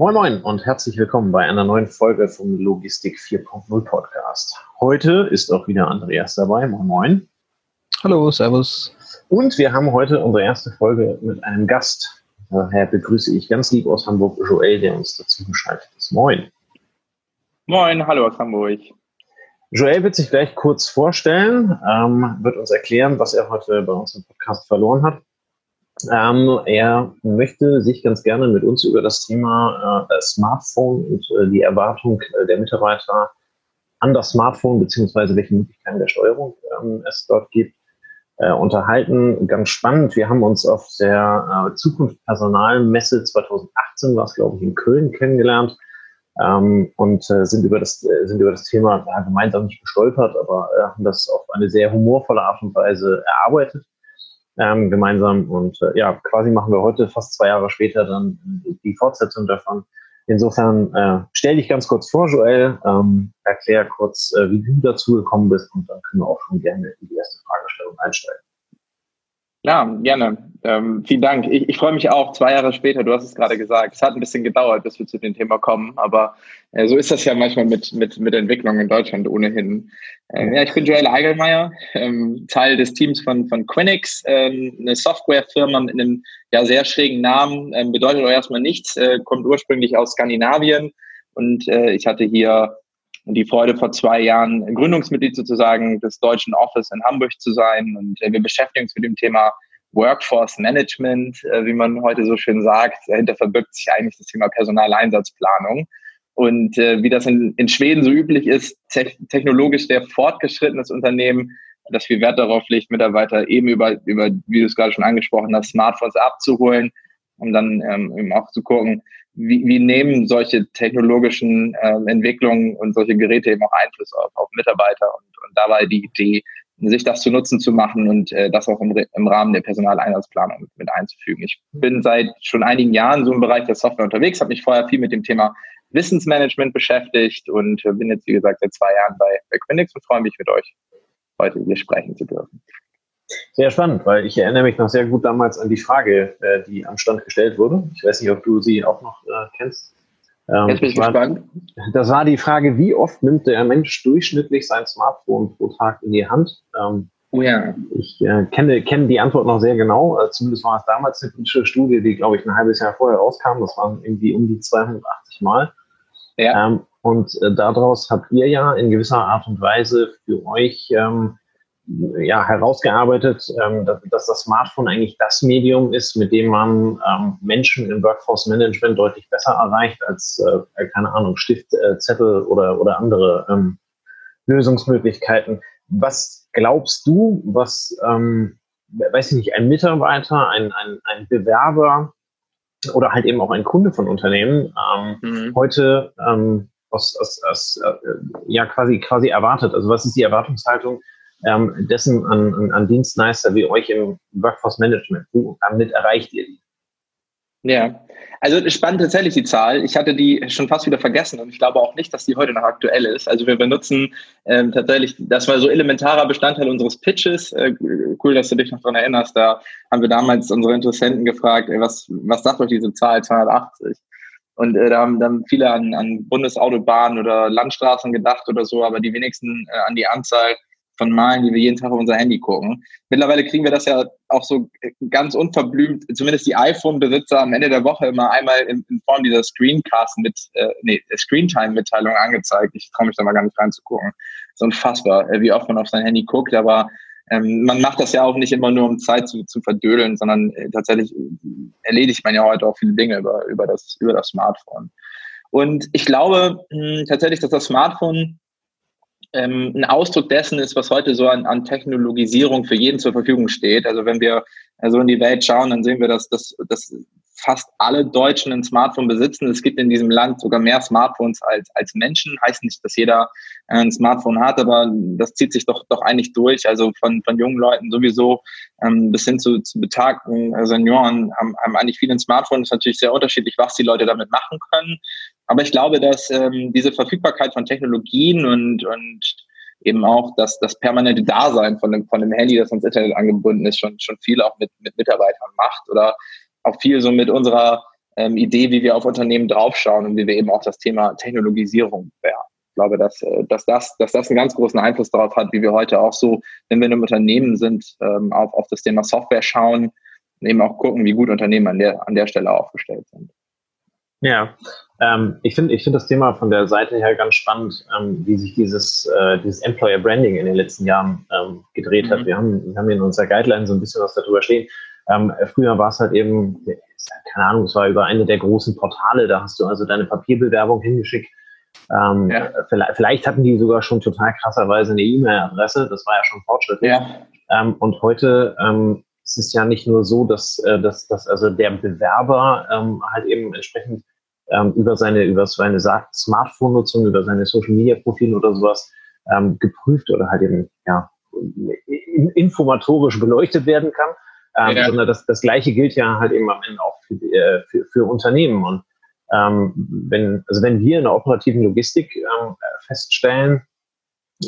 Moin Moin und herzlich willkommen bei einer neuen Folge vom Logistik 4.0 Podcast. Heute ist auch wieder Andreas dabei. Moin Moin. Hallo, Servus. Und wir haben heute unsere erste Folge mit einem Gast. Daher begrüße ich ganz lieb aus Hamburg Joel, der uns dazu geschaltet ist. Moin. Moin, hallo aus Hamburg. Joel wird sich gleich kurz vorstellen, ähm, wird uns erklären, was er heute bei uns im Podcast verloren hat. Ähm, er möchte sich ganz gerne mit uns über das Thema äh, Smartphone und äh, die Erwartung äh, der Mitarbeiter an das Smartphone beziehungsweise welche Möglichkeiten der Steuerung ähm, es dort gibt, äh, unterhalten. Ganz spannend. Wir haben uns auf der äh, Zukunft Personalmesse 2018, was glaube ich in Köln kennengelernt ähm, und äh, sind über das sind über das Thema ja, gemeinsam nicht gestolpert, aber haben das auf eine sehr humorvolle Art und Weise erarbeitet ähm, gemeinsam. Und äh, ja, quasi machen wir heute, fast zwei Jahre später, dann die Fortsetzung davon. Insofern äh, stell dich ganz kurz vor, Joel, ähm, erklär kurz, äh, wie du dazu gekommen bist und dann können wir auch schon gerne in die erste Fragestellung einsteigen. Ja, gerne. Ähm, vielen Dank. Ich, ich freue mich auch, zwei Jahre später, du hast es gerade gesagt, es hat ein bisschen gedauert, bis wir zu dem Thema kommen, aber äh, so ist das ja manchmal mit, mit, mit Entwicklung in Deutschland ohnehin. Ähm, ja, ich bin Joel Eigelmeier, ähm, Teil des Teams von, von Quinix, ähm, eine Softwarefirma mit einem ja, sehr schrägen Namen, ähm, bedeutet auch erstmal nichts, äh, kommt ursprünglich aus Skandinavien und äh, ich hatte hier die Freude, vor zwei Jahren Gründungsmitglied sozusagen des deutschen Office in Hamburg zu sein. Und äh, wir beschäftigen uns mit dem Thema Workforce Management, äh, wie man heute so schön sagt. Dahinter verbirgt sich eigentlich das Thema Personaleinsatzplanung. Und äh, wie das in, in Schweden so üblich ist, te technologisch sehr fortgeschrittenes Unternehmen, das viel Wert darauf legt, Mitarbeiter eben über, über wie du es gerade schon angesprochen hast, Smartphones abzuholen, um dann ähm, eben auch zu gucken, wie, wie nehmen solche technologischen äh, Entwicklungen und solche Geräte eben auch Einfluss auf, auf Mitarbeiter und, und dabei die Idee, sich das zu Nutzen zu machen und äh, das auch im, im Rahmen der Personaleinsatzplanung mit, mit einzufügen. Ich bin seit schon einigen Jahren so im Bereich der Software unterwegs, habe mich vorher viel mit dem Thema Wissensmanagement beschäftigt und äh, bin jetzt, wie gesagt, seit zwei Jahren bei, bei Quinix und freue mich mit euch heute hier sprechen zu dürfen. Sehr spannend, weil ich erinnere mich noch sehr gut damals an die Frage, äh, die am Stand gestellt wurde. Ich weiß nicht, ob du sie auch noch äh, kennst. Ähm, Jetzt bin ich gespannt. Das war die Frage, wie oft nimmt der Mensch durchschnittlich sein Smartphone pro Tag in die Hand? Ähm, oh ja. Ich äh, kenne, kenne die Antwort noch sehr genau. Äh, zumindest war es damals eine politische Studie, die, glaube ich, ein halbes Jahr vorher rauskam. Das waren irgendwie um die 280 Mal. Ja. Ähm, und äh, daraus habt ihr ja in gewisser Art und Weise für euch ähm, ja, herausgearbeitet, ähm, dass, dass, das Smartphone eigentlich das Medium ist, mit dem man ähm, Menschen im Workforce Management deutlich besser erreicht als, äh, keine Ahnung, Stift, äh, Zettel oder, oder andere ähm, Lösungsmöglichkeiten. Was glaubst du, was, ähm, weiß ich nicht, ein Mitarbeiter, ein, ein, ein Bewerber oder halt eben auch ein Kunde von Unternehmen ähm, mhm. heute ähm, aus, aus, aus, äh, ja quasi quasi erwartet? Also was ist die Erwartungshaltung ähm, dessen an, an, an Dienstleister wie euch im Workforce Management? Damit erreicht ihr die? Ja, also spannend tatsächlich die Zahl. Ich hatte die schon fast wieder vergessen und ich glaube auch nicht, dass die heute noch aktuell ist. Also wir benutzen ähm, tatsächlich, das war so elementarer Bestandteil unseres Pitches. Äh, cool, dass du dich noch dran erinnerst. Da haben wir damals unsere Interessenten gefragt, ey, was, was sagt euch diese Zahl 280? Und äh, da haben dann viele an, an Bundesautobahnen oder Landstraßen gedacht oder so, aber die wenigsten äh, an die Anzahl von Malen, die wir jeden Tag auf unser Handy gucken. Mittlerweile kriegen wir das ja auch so ganz unverblümt, zumindest die iPhone-Besitzer am Ende der Woche immer einmal in, in Form dieser Screencast mit, äh, nee, Screentime-Mitteilung angezeigt. Ich traue mich da mal gar nicht reinzugucken. So unfassbar, äh, wie oft man auf sein Handy guckt, aber ähm, man macht das ja auch nicht immer nur, um Zeit zu, zu verdödeln, sondern äh, tatsächlich erledigt man ja heute auch viele Dinge über, über, das, über das Smartphone. Und ich glaube mh, hm, tatsächlich, dass das Smartphone ähm, ein Ausdruck dessen ist, was heute so an, an Technologisierung für jeden zur Verfügung steht. Also wenn wir so in die Welt schauen, dann sehen wir, dass, dass, dass fast alle Deutschen ein Smartphone besitzen. Es gibt in diesem Land sogar mehr Smartphones als, als Menschen. Heißt nicht, dass jeder äh, ein Smartphone hat, aber das zieht sich doch, doch eigentlich durch. Also von, von jungen Leuten sowieso ähm, bis hin zu, zu betagten äh, Senioren haben, haben eigentlich viele ein Smartphone. Ist natürlich sehr unterschiedlich, was die Leute damit machen können. Aber ich glaube, dass ähm, diese Verfügbarkeit von Technologien und, und eben auch das, das permanente Dasein von dem, von dem Handy, das ans Internet angebunden ist, schon, schon viel auch mit, mit Mitarbeitern macht oder auch viel so mit unserer ähm, Idee, wie wir auf Unternehmen draufschauen und wie wir eben auch das Thema Technologisierung bewerten. Ich glaube, dass, äh, dass, das, dass das einen ganz großen Einfluss darauf hat, wie wir heute auch so, wenn wir in einem Unternehmen sind, ähm, auf, auf das Thema Software schauen und eben auch gucken, wie gut Unternehmen an der, an der Stelle aufgestellt sind. Ja, ähm, ich finde ich finde das Thema von der Seite her ganz spannend, ähm, wie sich dieses, äh, dieses Employer Branding in den letzten Jahren ähm, gedreht mhm. hat. Wir haben, wir haben in unserer Guideline so ein bisschen was darüber stehen. Ähm, früher war es halt eben, keine Ahnung, es war über eine der großen Portale, da hast du also deine Papierbewerbung hingeschickt. Ähm, ja. vielleicht, vielleicht, hatten die sogar schon total krasserweise eine E-Mail-Adresse, das war ja schon fortschrittlich. Ja. Ähm, und heute ähm, ist es ja nicht nur so, dass, äh, dass, dass also der Bewerber ähm, halt eben entsprechend ähm, über seine, über seine Smartphone-Nutzung, über seine Social-Media-Profile oder sowas ähm, geprüft oder halt eben ja, informatorisch beleuchtet werden kann. Ähm, ja. Sondern das, das Gleiche gilt ja halt eben am Ende auch für, äh, für, für Unternehmen. Und ähm, wenn, also wenn wir in der operativen Logistik ähm, feststellen,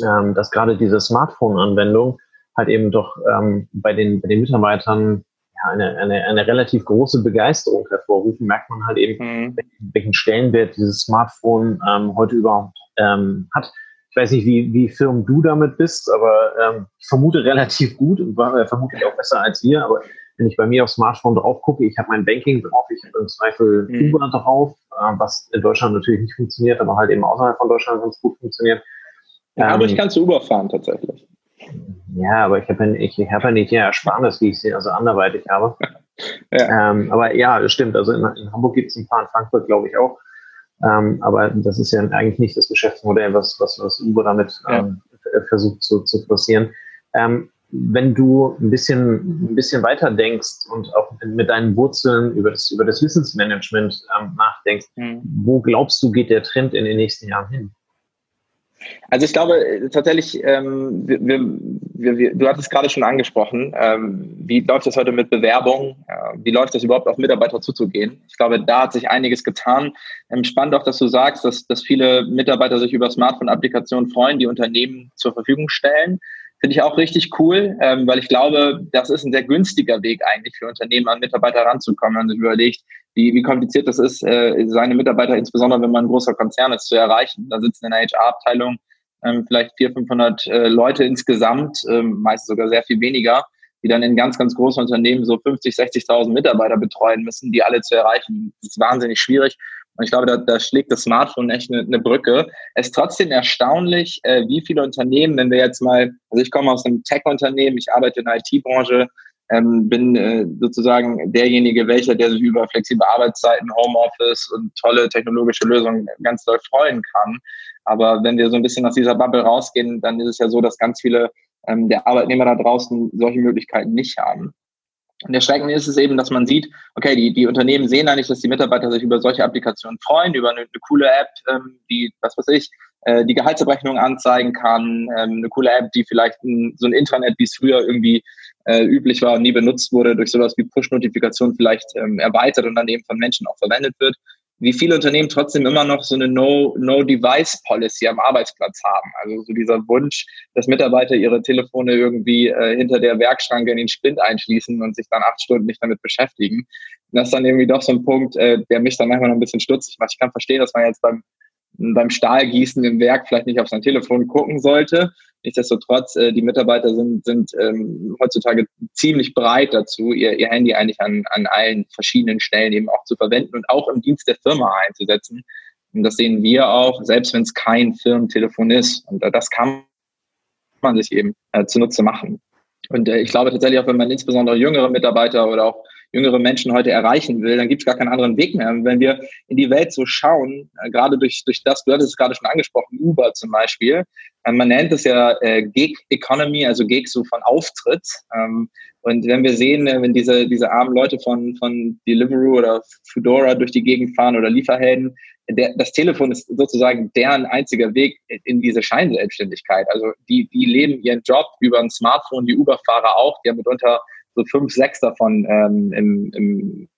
ähm, dass gerade diese Smartphone-Anwendung halt eben doch ähm, bei, den, bei den Mitarbeitern eine, eine, eine relativ große Begeisterung hervorrufen, merkt man halt eben, mhm. welchen Stellenwert dieses Smartphone ähm, heute überhaupt ähm, hat. Ich weiß nicht, wie, wie firm du damit bist, aber ähm, ich vermute relativ gut und äh, vermutlich auch besser als wir. Aber wenn ich bei mir aufs Smartphone drauf gucke, ich habe mein Banking drauf, ich habe im Zweifel mhm. Uber drauf, äh, was in Deutschland natürlich nicht funktioniert, aber halt eben außerhalb von Deutschland ganz gut funktioniert. Ja, aber ich kann zu Uber fahren tatsächlich. Ja, aber ich habe ja, ich, ich hab ja nicht die Ersparnis, wie ich sie also anderweitig habe. ja. Ähm, aber ja, das stimmt. Also in, in Hamburg gibt es ein paar, in Frankfurt glaube ich auch. Ähm, aber das ist ja eigentlich nicht das Geschäftsmodell, was, was, was Uber damit ähm, ja. versucht zu, zu forcieren. Ähm, wenn du ein bisschen, ein bisschen weiter denkst und auch mit deinen Wurzeln über das, über das Wissensmanagement ähm, nachdenkst, mhm. wo glaubst du, geht der Trend in den nächsten Jahren hin? Also ich glaube äh, tatsächlich, ähm, wir, wir, wir, du hattest gerade schon angesprochen, ähm, wie läuft das heute mit Bewerbung? Äh, wie läuft das überhaupt auf Mitarbeiter zuzugehen? Ich glaube, da hat sich einiges getan. Ähm, spannend auch, dass du sagst, dass, dass viele Mitarbeiter sich über Smartphone-Applikationen freuen, die Unternehmen zur Verfügung stellen. Finde ich auch richtig cool, ähm, weil ich glaube, das ist ein sehr günstiger Weg eigentlich für Unternehmen, an Mitarbeiter ranzukommen. Wenn man sich überlegt, wie, wie kompliziert das ist, äh, seine Mitarbeiter, insbesondere wenn man ein großer Konzern ist, zu erreichen. Da sitzen in der HR-Abteilung ähm, vielleicht 400, 500 äh, Leute insgesamt, ähm, meist sogar sehr viel weniger, die dann in ganz, ganz großen Unternehmen so 50, 60.000 Mitarbeiter betreuen müssen, die alle zu erreichen. Das ist wahnsinnig schwierig. Und ich glaube, da, da schlägt das Smartphone echt eine, eine Brücke. Es ist trotzdem erstaunlich, äh, wie viele Unternehmen, wenn wir jetzt mal, also ich komme aus einem Tech-Unternehmen, ich arbeite in der IT-Branche, ähm, bin äh, sozusagen derjenige, welcher, der sich über flexible Arbeitszeiten, Homeoffice und tolle technologische Lösungen ganz doll freuen kann. Aber wenn wir so ein bisschen aus dieser Bubble rausgehen, dann ist es ja so, dass ganz viele ähm, der Arbeitnehmer da draußen solche Möglichkeiten nicht haben. Und erschreckend ist es eben, dass man sieht, okay, die, die Unternehmen sehen eigentlich, dass die Mitarbeiter sich über solche Applikationen freuen, über eine, eine coole App, ähm, die, was weiß ich, äh, die Gehaltsabrechnung anzeigen kann, ähm, eine coole App, die vielleicht ein, so ein Intranet, wie es früher irgendwie äh, üblich war und nie benutzt wurde, durch sowas wie Push-Notifikation vielleicht ähm, erweitert und dann eben von Menschen auch verwendet wird wie viele Unternehmen trotzdem immer noch so eine No-Device-Policy am Arbeitsplatz haben. Also so dieser Wunsch, dass Mitarbeiter ihre Telefone irgendwie äh, hinter der Werkschranke in den Spind einschließen und sich dann acht Stunden nicht damit beschäftigen. Und das ist dann irgendwie doch so ein Punkt, äh, der mich dann manchmal noch ein bisschen stutzig macht. Ich kann verstehen, dass man jetzt beim beim Stahlgießen im Werk vielleicht nicht auf sein Telefon gucken sollte. Nichtsdestotrotz, äh, die Mitarbeiter sind, sind ähm, heutzutage ziemlich breit dazu, ihr, ihr Handy eigentlich an, an allen verschiedenen Stellen eben auch zu verwenden und auch im Dienst der Firma einzusetzen. Und das sehen wir auch, selbst wenn es kein Firmentelefon ist. Und äh, das kann man sich eben äh, zunutze machen. Und äh, ich glaube tatsächlich auch, wenn man insbesondere jüngere Mitarbeiter oder auch jüngere Menschen heute erreichen will, dann gibt es gar keinen anderen Weg mehr. Und wenn wir in die Welt so schauen, äh, gerade durch, durch das, du hattest es gerade schon angesprochen, Uber zum Beispiel, äh, man nennt es ja äh, Gig Economy, also Gig so von Auftritt. Ähm, und wenn wir sehen, äh, wenn diese, diese armen Leute von, von Deliveroo oder Foodora durch die Gegend fahren oder Lieferhelden, der, das Telefon ist sozusagen deren einziger Weg in diese Scheinselbstständigkeit. Also die, die leben ihren Job über ein Smartphone, die Uber-Fahrer auch, die haben mitunter so fünf, sechs davon ähm, im, im,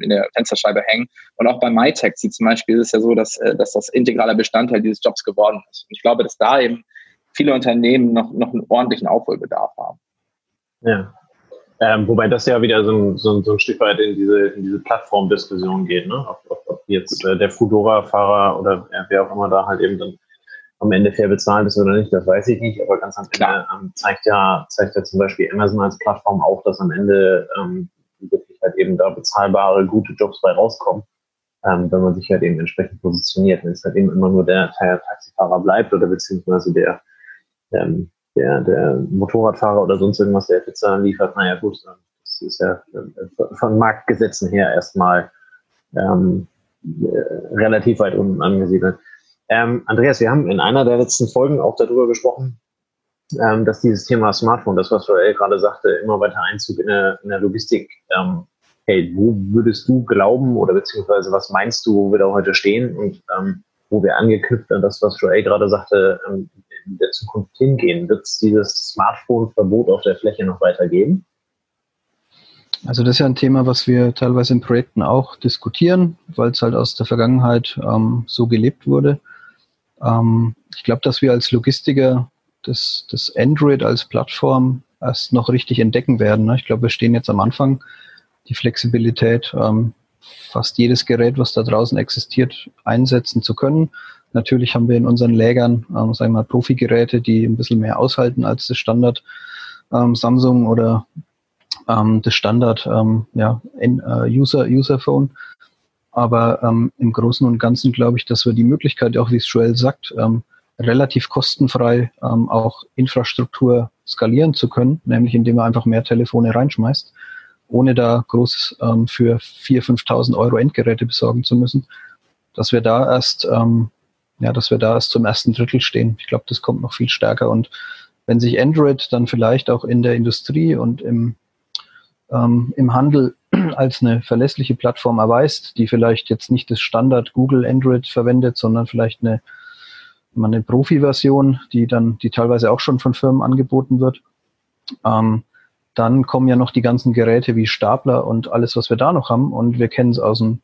in der Fensterscheibe hängen. Und auch bei MyTaxi zum Beispiel ist es ja so, dass, äh, dass das integraler Bestandteil dieses Jobs geworden ist. Und ich glaube, dass da eben viele Unternehmen noch, noch einen ordentlichen Aufholbedarf haben. Ja. Ähm, wobei das ja wieder so ein, so ein, so ein Stück weit in diese, in diese Plattformdiskussion geht, ne? Ob, ob, ob jetzt äh, der Fudora-Fahrer oder wer auch immer da halt eben dann am Ende fair bezahlt ist oder nicht, das weiß ich nicht, aber ganz am Ende ähm, zeigt ja, zeigt ja zum Beispiel Amazon als Plattform auch, dass am Ende ähm, wirklich halt eben da bezahlbare, gute Jobs bei rauskommen, ähm, wenn man sich halt eben entsprechend positioniert. Wenn es halt eben immer nur der Taxifahrer bleibt oder beziehungsweise der, ähm, der, der Motorradfahrer oder sonst irgendwas, der Pizza liefert, naja gut, das ist ja äh, von Marktgesetzen her erstmal ähm, äh, relativ weit unten angesiedelt. Ähm, Andreas, wir haben in einer der letzten Folgen auch darüber gesprochen, ähm, dass dieses Thema Smartphone, das was Joel gerade sagte, immer weiter Einzug in der, in der Logistik ähm, hält. Wo würdest du glauben oder beziehungsweise was meinst du, wo wir da heute stehen und ähm, wo wir angeknüpft an das, was Joel gerade sagte, ähm, in der Zukunft hingehen? Wird es dieses Smartphone-Verbot auf der Fläche noch weiter geben? Also das ist ja ein Thema, was wir teilweise in Projekten auch diskutieren, weil es halt aus der Vergangenheit ähm, so gelebt wurde. Ähm, ich glaube, dass wir als Logistiker das, das Android als Plattform erst noch richtig entdecken werden. Ne? Ich glaube, wir stehen jetzt am Anfang. Die Flexibilität, ähm, fast jedes Gerät, was da draußen existiert, einsetzen zu können. Natürlich haben wir in unseren Lägern, ähm, sagen wir mal, Profi-Geräte, die ein bisschen mehr aushalten als das Standard ähm, Samsung oder ähm, das Standard ähm, ja, in, äh, User, User Phone. Aber ähm, im Großen und Ganzen glaube ich, dass wir die Möglichkeit, auch wie es Joel sagt, ähm, relativ kostenfrei ähm, auch Infrastruktur skalieren zu können, nämlich indem man einfach mehr Telefone reinschmeißt, ohne da groß ähm, für 4.000, 5.000 Euro Endgeräte besorgen zu müssen, dass wir da erst, ähm, ja, dass wir da erst zum ersten Drittel stehen. Ich glaube, das kommt noch viel stärker und wenn sich Android dann vielleicht auch in der Industrie und im, ähm, im Handel als eine verlässliche Plattform erweist, die vielleicht jetzt nicht das Standard Google Android verwendet, sondern vielleicht eine, eine Profi-Version, die dann, die teilweise auch schon von Firmen angeboten wird. Ähm, dann kommen ja noch die ganzen Geräte wie Stapler und alles, was wir da noch haben. Und wir kennen es aus dem,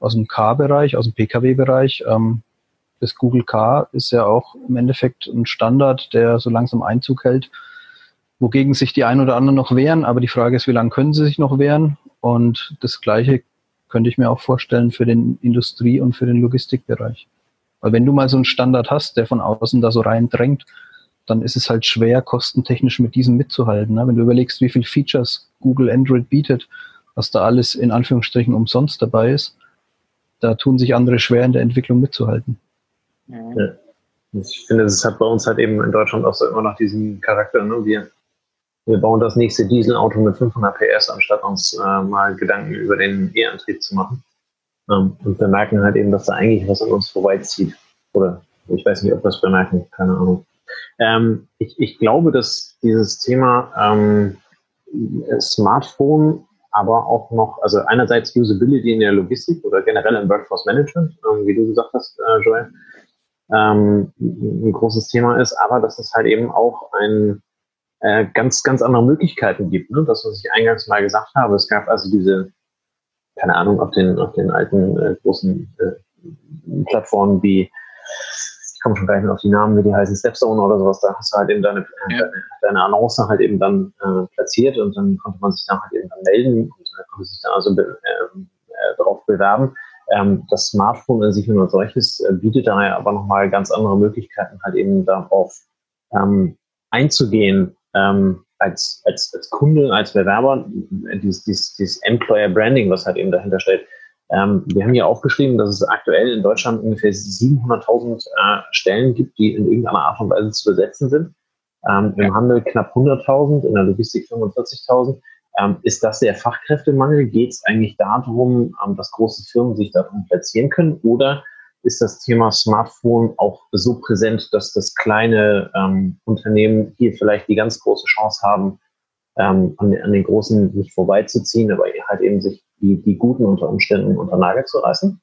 aus dem Car-Bereich, aus dem Pkw-Bereich. Ähm, das Google Car ist ja auch im Endeffekt ein Standard, der so langsam Einzug hält wogegen sich die ein oder anderen noch wehren. Aber die Frage ist, wie lange können sie sich noch wehren? Und das Gleiche könnte ich mir auch vorstellen für den Industrie- und für den Logistikbereich. Weil wenn du mal so einen Standard hast, der von außen da so reindrängt, dann ist es halt schwer, kostentechnisch mit diesem mitzuhalten. Ne? Wenn du überlegst, wie viele Features Google Android bietet, was da alles in Anführungsstrichen umsonst dabei ist, da tun sich andere schwer in der Entwicklung mitzuhalten. Ja. Ich finde, es hat bei uns halt eben in Deutschland auch so immer noch diesen Charakter. Ne? Wir wir bauen das nächste Dieselauto mit 500 PS, anstatt uns äh, mal Gedanken über den E-Antrieb zu machen. Ähm, und wir merken halt eben, dass da eigentlich was an uns vorbeizieht. Oder ich weiß nicht, ob wir es bemerken, keine Ahnung. Ähm, ich, ich glaube, dass dieses Thema ähm, Smartphone, aber auch noch, also einerseits Usability in der Logistik oder generell im Workforce Management, ähm, wie du gesagt hast, äh, Joel, ähm, ein großes Thema ist, aber dass es halt eben auch ein äh, ganz, ganz andere Möglichkeiten gibt. Ne? Das, was ich eingangs mal gesagt habe. Es gab also diese, keine Ahnung, auf den, auf den alten äh, großen äh, Plattformen wie, ich komme schon gleich mehr auf die Namen, wie die heißen, Stepstone oder sowas, da hast du halt eben deine, ja. deine, deine Annonce halt eben dann äh, platziert und dann konnte man sich da halt eben dann melden und äh, konnte sich dann also be, äh, äh, darauf bewerben. Ähm, das Smartphone an sich und als solches äh, bietet daher aber nochmal ganz andere Möglichkeiten, halt eben darauf ähm, einzugehen, ähm, als, als, als Kunde, als Bewerber, dieses, dieses, dieses Employer Branding, was halt eben dahinter steht. Ähm, wir haben hier aufgeschrieben, dass es aktuell in Deutschland ungefähr 700.000 äh, Stellen gibt, die in irgendeiner Art und Weise zu besetzen sind. Ähm, Im Handel knapp 100.000, in der Logistik 45.000. Ähm, ist das der Fachkräftemangel? Geht es eigentlich darum, ähm, dass große Firmen sich darum platzieren können? Oder ist das Thema Smartphone auch so präsent, dass das kleine ähm, Unternehmen hier vielleicht die ganz große Chance haben, ähm, an, den, an, den großen nicht vorbeizuziehen, aber halt eben sich die, die guten unter Umständen unter Nagel zu reißen?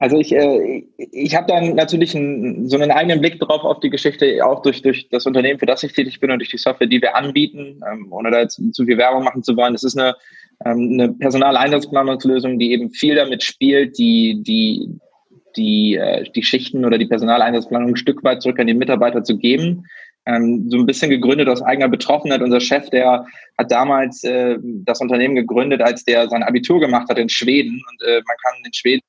Also ich, äh, ich habe dann natürlich einen, so einen eigenen Blick drauf auf die Geschichte, auch durch, durch das Unternehmen, für das ich tätig bin und durch die Software, die wir anbieten, ähm, ohne da jetzt zu viel Werbung machen zu wollen. Das ist eine, ähm, eine Personaleinsatzplanungslösung, die eben viel damit spielt, die, die, die, äh, die Schichten oder die Personaleinsatzplanung ein Stück weit zurück an die Mitarbeiter zu geben. ähm, so ein bisschen gegründet aus eigener Betroffenheit. Unser Chef, der hat damals äh, das Unternehmen gegründet, als der sein Abitur gemacht hat in Schweden. Und äh, man kann in Schweden,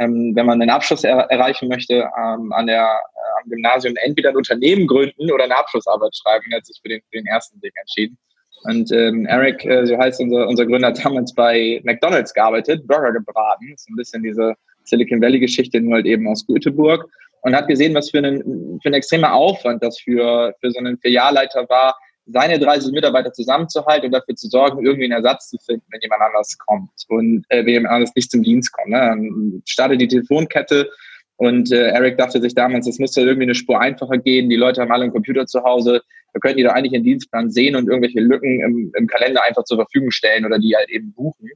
ähm, wenn man einen Abschluss er erreichen möchte, ähm, an der, äh, am Gymnasium entweder ein Unternehmen gründen oder eine Abschlussarbeit schreiben. Er hat sich für den, für den ersten Weg entschieden. Und ähm, Eric, äh, so heißt unser, unser Gründer, hat damals bei McDonalds gearbeitet, Burger gebraten. Ist ein bisschen diese Silicon Valley-Geschichte, nur halt eben aus Göteborg. Und hat gesehen, was für, einen, für ein extremer Aufwand das für, für so einen Filialleiter war, seine 30 Mitarbeiter zusammenzuhalten und dafür zu sorgen, irgendwie einen Ersatz zu finden, wenn jemand anders kommt und äh, wenn jemand anders nicht zum Dienst kommt. Ne? Dann startet die Telefonkette und äh, Eric dachte sich damals, es muss ja irgendwie eine Spur einfacher gehen. Die Leute haben alle einen Computer zu Hause. Wir könnten die doch eigentlich den Dienstplan sehen und irgendwelche Lücken im, im Kalender einfach zur Verfügung stellen oder die halt eben buchen.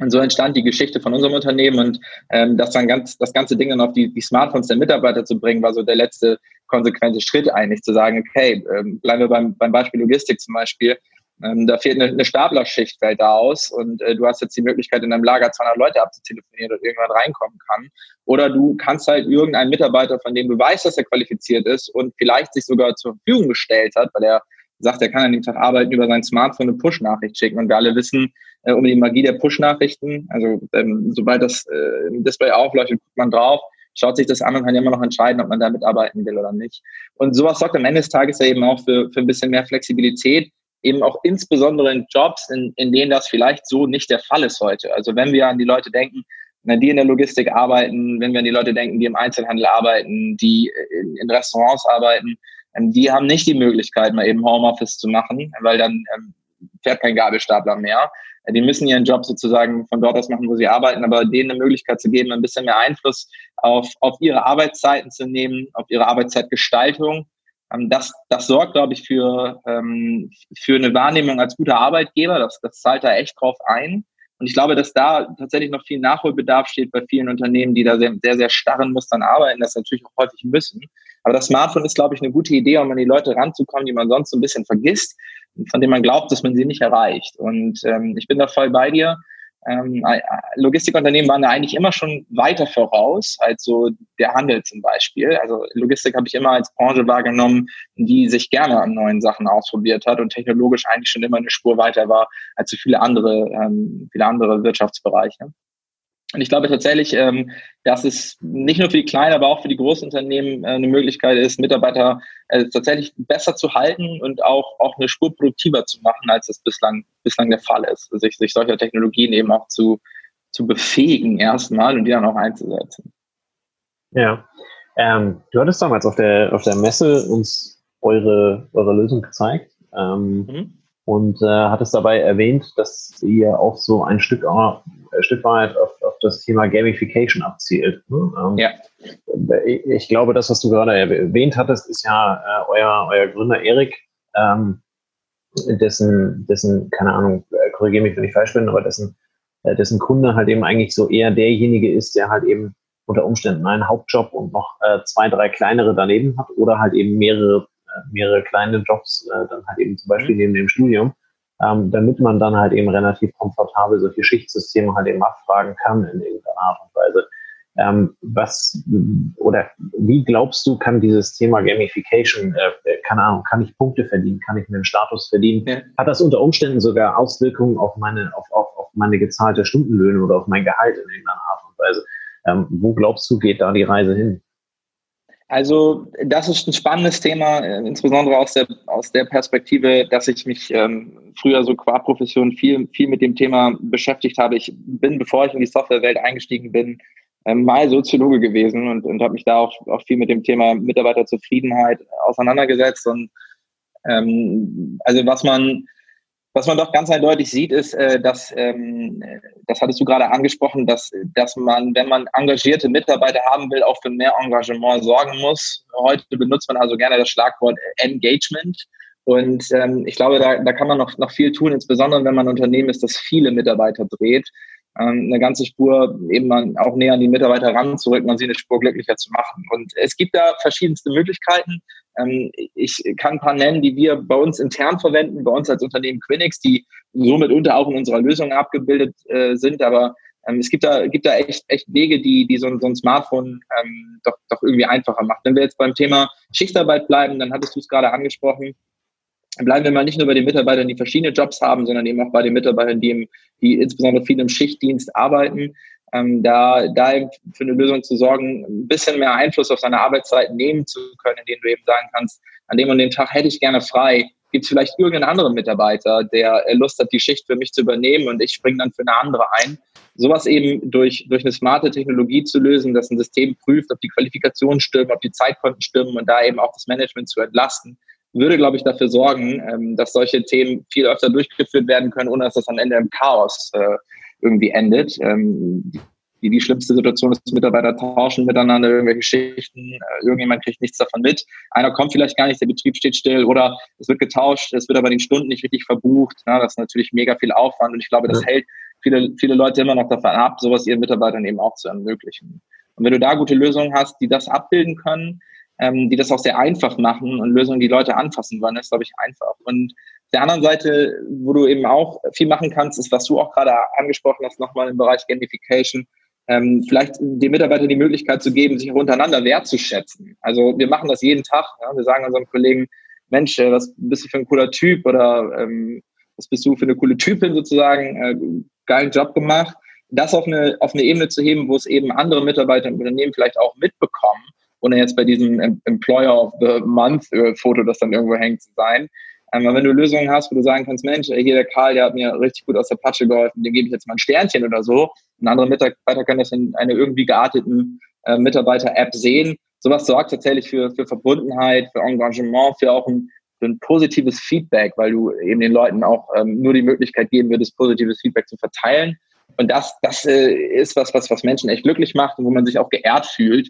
Und so entstand die Geschichte von unserem Unternehmen und ähm, das dann ganz, das ganze Ding dann auf die, die Smartphones der Mitarbeiter zu bringen, war so der letzte konsequente Schritt eigentlich, zu sagen, okay, ähm, bleiben wir beim, beim Beispiel Logistik zum Beispiel. Ähm, da fehlt eine, eine Staplerschicht da aus und äh, du hast jetzt die Möglichkeit, in deinem Lager 200 Leute abzutelefonieren und irgendwann reinkommen kann. Oder du kannst halt irgendeinen Mitarbeiter, von dem du weißt, dass er qualifiziert ist und vielleicht sich sogar zur Verfügung gestellt hat, weil er sagt, er kann an dem Tag arbeiten, über sein Smartphone eine Push-Nachricht schicken. Und wir alle wissen äh, um die Magie der Push-Nachrichten. Also ähm, sobald das äh, Display aufleuchtet, guckt man drauf, schaut sich das an und kann immer noch entscheiden, ob man damit arbeiten will oder nicht. Und sowas sorgt am Ende des Tages ja eben auch für, für ein bisschen mehr Flexibilität, eben auch insbesondere in Jobs, in, in denen das vielleicht so nicht der Fall ist heute. Also wenn wir an die Leute denken, die in der Logistik arbeiten, wenn wir an die Leute denken, die im Einzelhandel arbeiten, die in, in Restaurants arbeiten, die haben nicht die Möglichkeit, mal eben Homeoffice zu machen, weil dann ähm, fährt kein Gabelstapler mehr. Äh, die müssen ihren Job sozusagen von dort aus machen, wo sie arbeiten, aber denen eine Möglichkeit zu geben, ein bisschen mehr Einfluss auf, auf ihre Arbeitszeiten zu nehmen, auf ihre Arbeitszeitgestaltung. Ähm, das, das sorgt, glaube ich, für, ähm, für eine Wahrnehmung als guter Arbeitgeber. Das, das zahlt da echt drauf ein. Und ich glaube, dass da tatsächlich noch viel Nachholbedarf steht bei vielen Unternehmen, die da sehr, sehr, sehr starren Mustern arbeiten, das natürlich auch häufig müssen. Aber das Smartphone ist, glaube ich, eine gute Idee, um an die Leute ranzukommen, die man sonst so ein bisschen vergisst, von denen man glaubt, dass man sie nicht erreicht. Und ähm, ich bin da voll bei dir. Ähm, Logistikunternehmen waren da eigentlich immer schon weiter voraus als so der Handel zum Beispiel. Also Logistik habe ich immer als Branche wahrgenommen, die sich gerne an neuen Sachen ausprobiert hat und technologisch eigentlich schon immer eine Spur weiter war als so viele andere, ähm, viele andere Wirtschaftsbereiche. Und ich glaube tatsächlich, ähm, dass es nicht nur für die kleinen, aber auch für die großen Unternehmen äh, eine Möglichkeit ist, Mitarbeiter äh, tatsächlich besser zu halten und auch, auch eine Spur produktiver zu machen, als es bislang, bislang der Fall ist. Sich, sich solcher Technologien eben auch zu, zu befähigen erstmal und die dann auch einzusetzen. Ja. Ähm, du hattest damals auf der, auf der Messe uns eure, eure Lösung gezeigt. Ähm, mhm und äh, hat es dabei erwähnt, dass ihr auch so ein Stück, äh, Stück weit auf, auf, das Thema Gamification abzielt. Ne? Ähm, ja. Ich glaube, das, was du gerade erwähnt hattest, ist ja äh, euer, euer Gründer Erik, ähm, dessen, dessen, keine Ahnung, äh, korrigiere mich, wenn ich falsch bin, aber dessen, äh, dessen Kunde halt eben eigentlich so eher derjenige ist, der halt eben unter Umständen einen Hauptjob und noch äh, zwei, drei kleinere daneben hat oder halt eben mehrere mehrere kleine Jobs, äh, dann halt eben zum Beispiel mhm. neben dem Studium, ähm, damit man dann halt eben relativ komfortabel solche Schichtsysteme halt eben abfragen kann in irgendeiner Art und Weise. Ähm, was oder wie glaubst du, kann dieses Thema Gamification, äh, keine Ahnung, kann ich Punkte verdienen, kann ich mir einen Status verdienen? Ja. Hat das unter Umständen sogar Auswirkungen auf meine, auf, auf, auf meine gezahlte Stundenlöhne oder auf mein Gehalt in irgendeiner Art und Weise? Ähm, wo glaubst du, geht da die Reise hin? Also das ist ein spannendes Thema, äh, insbesondere aus der, aus der Perspektive, dass ich mich ähm, früher so qua Profession viel, viel mit dem Thema beschäftigt habe. Ich bin, bevor ich in die Softwarewelt eingestiegen bin, ähm, mal Soziologe gewesen und, und habe mich da auch, auch viel mit dem Thema Mitarbeiterzufriedenheit auseinandergesetzt. Und ähm, also was man was man doch ganz eindeutig sieht, ist, äh, dass, ähm, das hattest du gerade angesprochen, dass, dass man, wenn man engagierte Mitarbeiter haben will, auch für mehr Engagement sorgen muss. Heute benutzt man also gerne das Schlagwort Engagement. Und ähm, ich glaube, da, da kann man noch, noch viel tun, insbesondere wenn man ein Unternehmen ist, das viele Mitarbeiter dreht ähm, eine ganze Spur eben auch näher an die Mitarbeiter ranzurücken und sie eine Spur glücklicher zu machen. Und es gibt da verschiedenste Möglichkeiten. Ähm, ich kann ein paar nennen, die wir bei uns intern verwenden, bei uns als Unternehmen Quinix, die somit unter auch in unserer Lösung abgebildet äh, sind. Aber Ähm, es gibt da, gibt da echt, echt Wege, die, die so, ein, so ein Smartphone ähm, doch, doch irgendwie einfacher macht. Wenn wir jetzt beim Thema Schichtarbeit bleiben, dann hattest du es gerade angesprochen, bleiben wir mal nicht nur bei den Mitarbeitern, die verschiedene Jobs haben, sondern eben auch bei den Mitarbeitern, die, im, die insbesondere viel im Schichtdienst arbeiten. Ähm, da, da für eine Lösung zu sorgen, ein bisschen mehr Einfluss auf seine Arbeitszeit nehmen zu können, indem du eben sagen kannst, an dem und dem Tag hätte ich gerne frei. Gibt es vielleicht irgendeinen anderen Mitarbeiter, der Lust hat, die Schicht für mich zu übernehmen und ich springe dann für eine andere ein? Sowas eben durch, durch eine smarte Technologie zu lösen, dass ein System prüft, ob die Qualifikationen stimmen, ob die Zeitkonten stimmen und da eben auch das Management zu entlasten, würde, glaube ich, dafür sorgen, ähm, dass solche Themen viel öfter durchgeführt werden können, ohne dass das am Ende im Chaos äh, irgendwie endet. Ähm, die, die schlimmste Situation ist, Mitarbeiter tauschen miteinander irgendwelche Schichten, äh, irgendjemand kriegt nichts davon mit. Einer kommt vielleicht gar nicht, der Betrieb steht still oder es wird getauscht, es wird aber den Stunden nicht richtig verbucht. Ja, das ist natürlich mega viel Aufwand und ich glaube, das ja. hält viele, viele Leute immer noch davon ab, sowas ihren Mitarbeitern eben auch zu ermöglichen. Und wenn du da gute Lösungen hast, die das abbilden können, ähm, die das auch sehr einfach machen und Lösungen, die Leute anfassen wollen, ist, glaube ich, einfach. Und der anderen Seite, wo du eben auch viel machen kannst, ist, was du auch gerade angesprochen hast, nochmal im Bereich Gamification, ähm, vielleicht den Mitarbeitern die Möglichkeit zu geben, sich untereinander wertzuschätzen. Also wir machen das jeden Tag. Ja? Wir sagen unseren Kollegen, Mensch, äh, was bist du für ein cooler Typ oder ähm, was bist du für eine coole Typin sozusagen, äh, geilen Job gemacht. Das auf eine, auf eine Ebene zu heben, wo es eben andere Mitarbeiter im Unternehmen vielleicht auch mitbekommen ohne jetzt bei diesem Employer of the Month äh, Foto, das dann irgendwo hängt, zu sein. Ähm, aber wenn du Lösungen hast, wo du sagen kannst, Mensch, hier der Karl, der hat mir richtig gut aus der Patsche geholfen, dem gebe ich jetzt mal ein Sternchen oder so. Ein anderer Mitarbeiter kann das in einer irgendwie gearteten äh, Mitarbeiter-App sehen. Sowas sorgt tatsächlich für, für Verbundenheit, für Engagement, für auch ein, für ein positives Feedback, weil du eben den Leuten auch ähm, nur die Möglichkeit geben würdest, positives Feedback zu verteilen. Und das, das äh, ist was, was, was Menschen echt glücklich macht und wo man sich auch geehrt fühlt.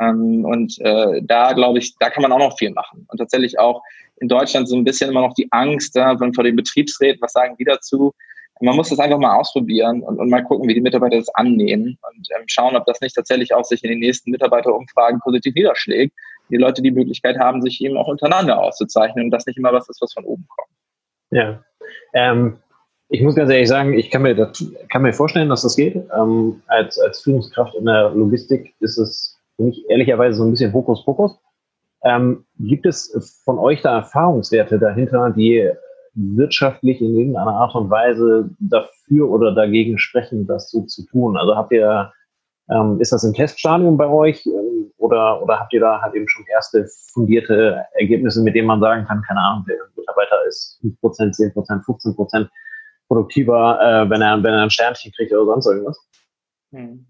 Ähm, und äh, da glaube ich, da kann man auch noch viel machen. Und tatsächlich auch in Deutschland so ein bisschen immer noch die Angst ja, vor den Betriebsräten, was sagen die dazu? Man muss das einfach mal ausprobieren und, und mal gucken, wie die Mitarbeiter das annehmen und ähm, schauen, ob das nicht tatsächlich auch sich in den nächsten Mitarbeiterumfragen positiv niederschlägt. Die Leute die Möglichkeit haben, sich eben auch untereinander auszuzeichnen und das nicht immer was ist, was von oben kommt. Ja. Ähm, ich muss ganz ehrlich sagen, ich kann mir, das, kann mir vorstellen, dass das geht. Ähm, als, als Führungskraft in der Logistik ist es für mich ehrlicherweise so ein bisschen Hokuspokus. Ähm, gibt es von euch da Erfahrungswerte dahinter, die wirtschaftlich in irgendeiner Art und Weise dafür oder dagegen sprechen, das so zu tun? Also habt ihr, ähm, ist das im Teststadium bei euch ähm, oder, oder habt ihr da halt eben schon erste fundierte Ergebnisse, mit denen man sagen kann, keine Ahnung, der Mitarbeiter ist 5%, 10%, 15% produktiver, äh, wenn, er, wenn er ein Sternchen kriegt oder sonst irgendwas? Hm.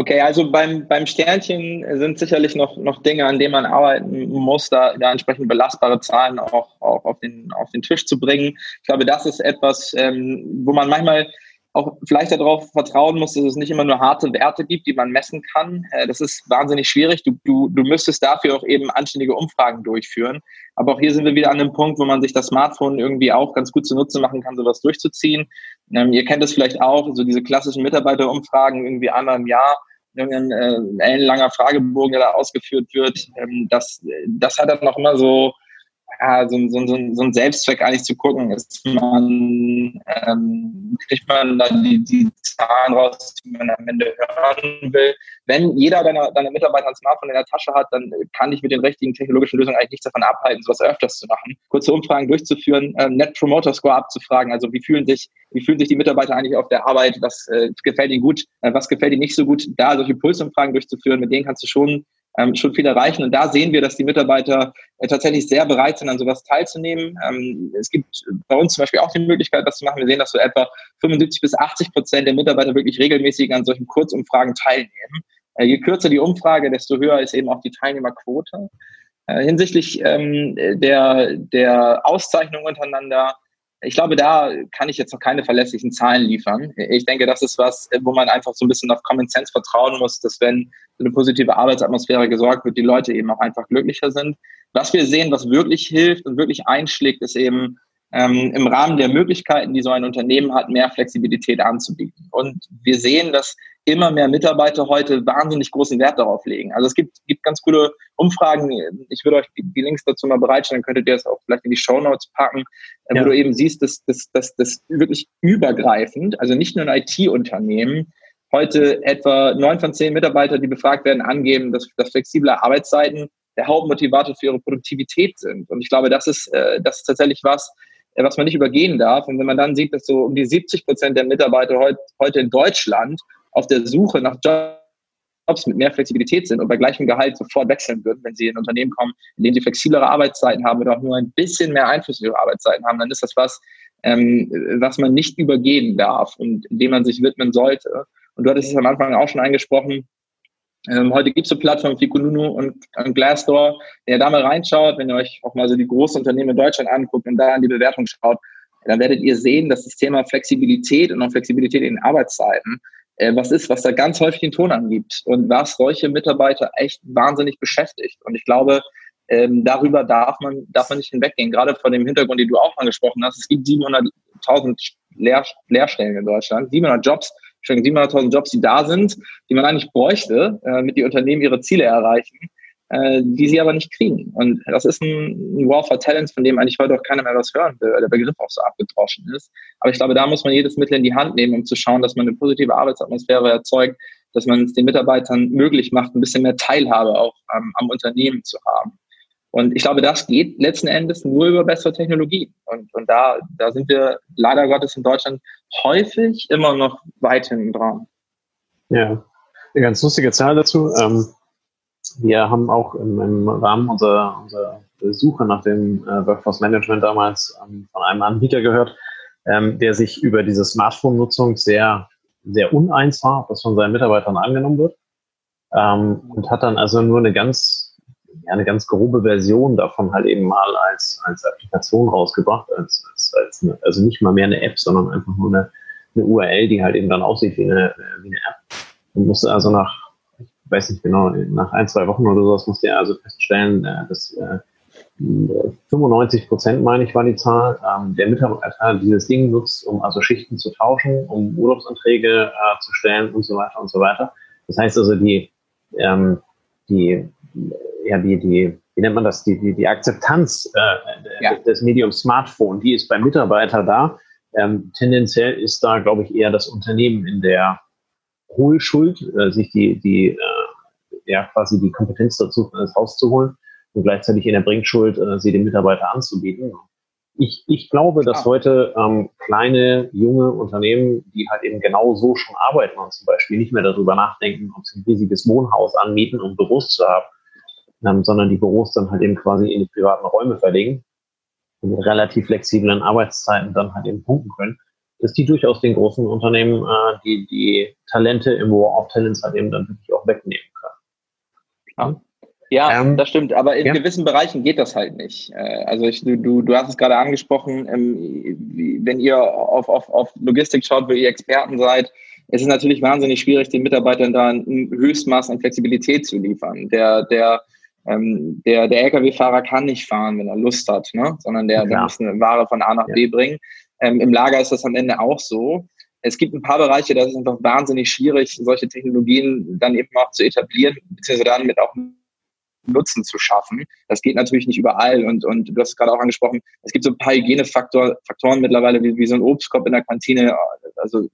Okay, also beim, beim Sternchen sind sicherlich noch, noch Dinge, an denen man arbeiten muss, da, da entsprechend belastbare Zahlen auch, auch auf, den, auf den Tisch zu bringen. Ich glaube, das ist etwas, ähm, wo man manchmal auch vielleicht darauf vertrauen muss, dass es nicht immer nur harte Werte gibt, die man messen kann. Äh, das ist wahnsinnig schwierig. Du, du, du müsstest dafür auch eben anständige Umfragen durchführen. Aber auch hier sind wir wieder an einem Punkt, wo man sich das Smartphone irgendwie auch ganz gut zunutze machen kann, sowas durchzuziehen. Ähm, ihr kennt es vielleicht auch, so diese klassischen Mitarbeiterumfragen irgendwie einmal im Jahr irgendein äh, ellenlanger Fragebogen, der da ausgeführt wird, ähm, das, das hat dann noch immer so ja, so, so, so, so ein Selbstzweck eigentlich zu gucken. Ist man, ähm, kriegt man da die, die Zahlen raus, die man am Ende hören will. Wenn jeder deiner, deiner Mitarbeiter ein Smartphone in der Tasche hat, dann kann ich mit den richtigen technologischen Lösungen eigentlich nichts davon abhalten, sowas öfters zu machen. Kurze Umfragen durchzuführen, ähm, Net Promoter Score abzufragen, also wie fühlen sich, wie fühlen sich die Mitarbeiter eigentlich auf der Arbeit, was äh, gefällt ihnen gut, äh, was gefällt ihnen nicht so gut, da solche Pulsumfragen durchzuführen, mit denen kannst du schon ähm, schon viel erreichen. Und da sehen wir, dass die Mitarbeiter äh, tatsächlich sehr bereit sind, an sowas teilzunehmen. Ähm, es gibt bei uns zum Beispiel auch die Möglichkeit, das zu machen. Wir sehen, dass so etwa 75 bis 80 Prozent der Mitarbeiter wirklich regelmäßig an solchen Kurzumfragen teilnehmen. Äh, je kürzer die Umfrage, desto höher ist eben auch die Teilnehmerquote. Äh, hinsichtlich ähm, der, der Auszeichnung untereinander ich glaube, da kann ich jetzt noch keine verlässlichen Zahlen liefern. Ich denke, das ist was, wo man einfach so ein bisschen auf Common Sense vertrauen muss, dass wenn eine positive Arbeitsatmosphäre gesorgt wird, die Leute eben auch einfach glücklicher sind. Was wir sehen, was wirklich hilft und wirklich einschlägt, ist eben ähm, im Rahmen der Möglichkeiten, die so ein Unternehmen hat, mehr Flexibilität anzubieten. Und wir sehen, dass immer mehr Mitarbeiter heute wahnsinnig großen Wert darauf legen. Also es gibt, gibt ganz coole Umfragen. Ich würde euch die, die Links dazu mal bereitstellen, könntet ihr das auch vielleicht in die Show Notes packen, äh, ja. wo du eben siehst, dass das wirklich übergreifend, also nicht nur ein IT-Unternehmen, heute etwa neun von zehn Mitarbeiter, die befragt werden, angeben, dass, dass flexible Arbeitszeiten der Hauptmotivator für ihre Produktivität sind. Und ich glaube, das ist, äh, das ist tatsächlich was, was man nicht übergehen darf. Und wenn man dann sieht, dass so um die 70 Prozent der Mitarbeiter heut, heute in Deutschland auf der Suche nach Jobs mit mehr Flexibilität sind und bei gleichem Gehalt sofort wechseln würden, wenn sie in ein Unternehmen kommen, in dem sie flexiblere Arbeitszeiten haben oder auch nur ein bisschen mehr Einfluss auf ihre Arbeitszeiten haben, dann ist das was, ähm, was man nicht übergehen darf und dem man sich widmen sollte. Und du hattest es am Anfang auch schon angesprochen, ähm, heute gibt es so Plattformen wie Kununu und, und Glassdoor. Wenn ihr da mal reinschaut, wenn ihr euch auch mal so die großen Unternehmen in Deutschland anguckt und da an die Bewertung schaut, dann werdet ihr sehen, dass das Thema Flexibilität und auch Flexibilität in Arbeitszeiten äh, was ist, was da ganz häufig den Ton angibt und was solche Mitarbeiter echt wahnsinnig beschäftigt. Und ich glaube, ähm, darüber darf man, darf man nicht hinweggehen. Gerade vor dem Hintergrund, den du auch angesprochen hast. Es gibt 700.000 Lehr Lehrstellen in Deutschland, 700 Jobs, 700.000 Jobs, die da sind, die man eigentlich bräuchte, äh, damit die Unternehmen ihre Ziele erreichen, äh, die sie aber nicht kriegen. Und das ist ein, War for Talents, von dem eigentlich heute auch keiner mehr was hören will, weil der Begriff auch so abgedroschen ist. Aber ich glaube, da muss man jedes Mittel in die Hand nehmen, um zu schauen, dass man eine positive Arbeitsatmosphäre erzeugt, dass man es den Mitarbeitern möglich macht, ein bisschen mehr Teilhabe auch ähm, am Unternehmen zu haben. Und ich glaube, das geht letzten Endes nur über bessere Technologie. Und, und da, da sind wir leider Gottes in Deutschland häufig immer noch weit hinten dran. Ja, eine ganz lustige Zahl dazu. Ähm, wir haben auch im, Rahmen unserer, unserer Suche nach dem äh, Workforce Management damals ähm, von einem Anbieter gehört, ähm, der sich über diese Smartphone-Nutzung sehr, sehr uneins war, was von seinen Mitarbeitern angenommen wird. Und hat dann also nur eine ganz ja, eine ganz grobe Version davon halt eben mal als, als Applikation rausgebracht, als, als, als eine, also nicht mal mehr eine App, sondern einfach nur eine, eine URL, die halt eben dann aussieht wie eine, wie eine App. Und musste also nach, ich weiß nicht genau, nach ein, zwei Wochen oder sowas musste er also feststellen, äh, dass 95 äh, Prozent, meine ich, war die Zahl, ähm, der Mitarbeiter dieses Ding nutzt, um also Schichten zu tauschen, um Urlaubsanträge äh, zu stellen und so weiter und so weiter. Das heißt also, die, ähm, die ja, die, die, wie nennt man das, die, die, die Akzeptanz äh, ja. des Mediums Smartphone, die ist beim Mitarbeiter da. Ähm, tendenziell ist da, glaube ich, eher das Unternehmen in der Hohlschuld, äh, sich die, die äh, ja, quasi die Kompetenz dazu äh, rauszuholen und gleichzeitig in der Bringschuld, äh, sie dem Mitarbeiter anzubieten. Ich, ich glaube, dass heute ähm, kleine, junge Unternehmen, die halt eben genau so schon arbeiten und zum Beispiel nicht mehr darüber nachdenken, ob sie ein riesiges Wohnhaus anmieten, um Büros zu haben, ähm, sondern die Büros dann halt eben quasi in die privaten Räume verlegen und mit relativ flexiblen Arbeitszeiten dann halt eben punkten können, dass die durchaus den großen Unternehmen äh, die, die Talente im War of Talents halt eben dann wirklich auch wegnehmen können. Ja. Ja, ähm, das stimmt, aber in ja. gewissen Bereichen geht das halt nicht. Äh, also ich, du, du, hast es gerade angesprochen, ähm, wenn ihr auf, auf, auf Logistik schaut, wo ihr Experten seid, es ist natürlich wahnsinnig schwierig, den Mitarbeitern da ein Höchstmaß an Flexibilität zu liefern. Der, der ähm, der, der Lkw-Fahrer kann nicht fahren, wenn er Lust hat, ne? sondern der, ja. der muss eine Ware von A nach B bringen. Ähm, Im Lager ist das am Ende auch so. Es gibt ein paar Bereiche, da ist es einfach wahnsinnig schwierig, solche Technologien dann eben auch zu etablieren, beziehungsweise dann mit auch Nutzen zu schaffen. Das geht natürlich nicht überall und, und du hast es gerade auch angesprochen, es gibt so ein paar Hygienefaktoren Faktoren mittlerweile, wie, wie so ein Obstkorb in der Kantine, also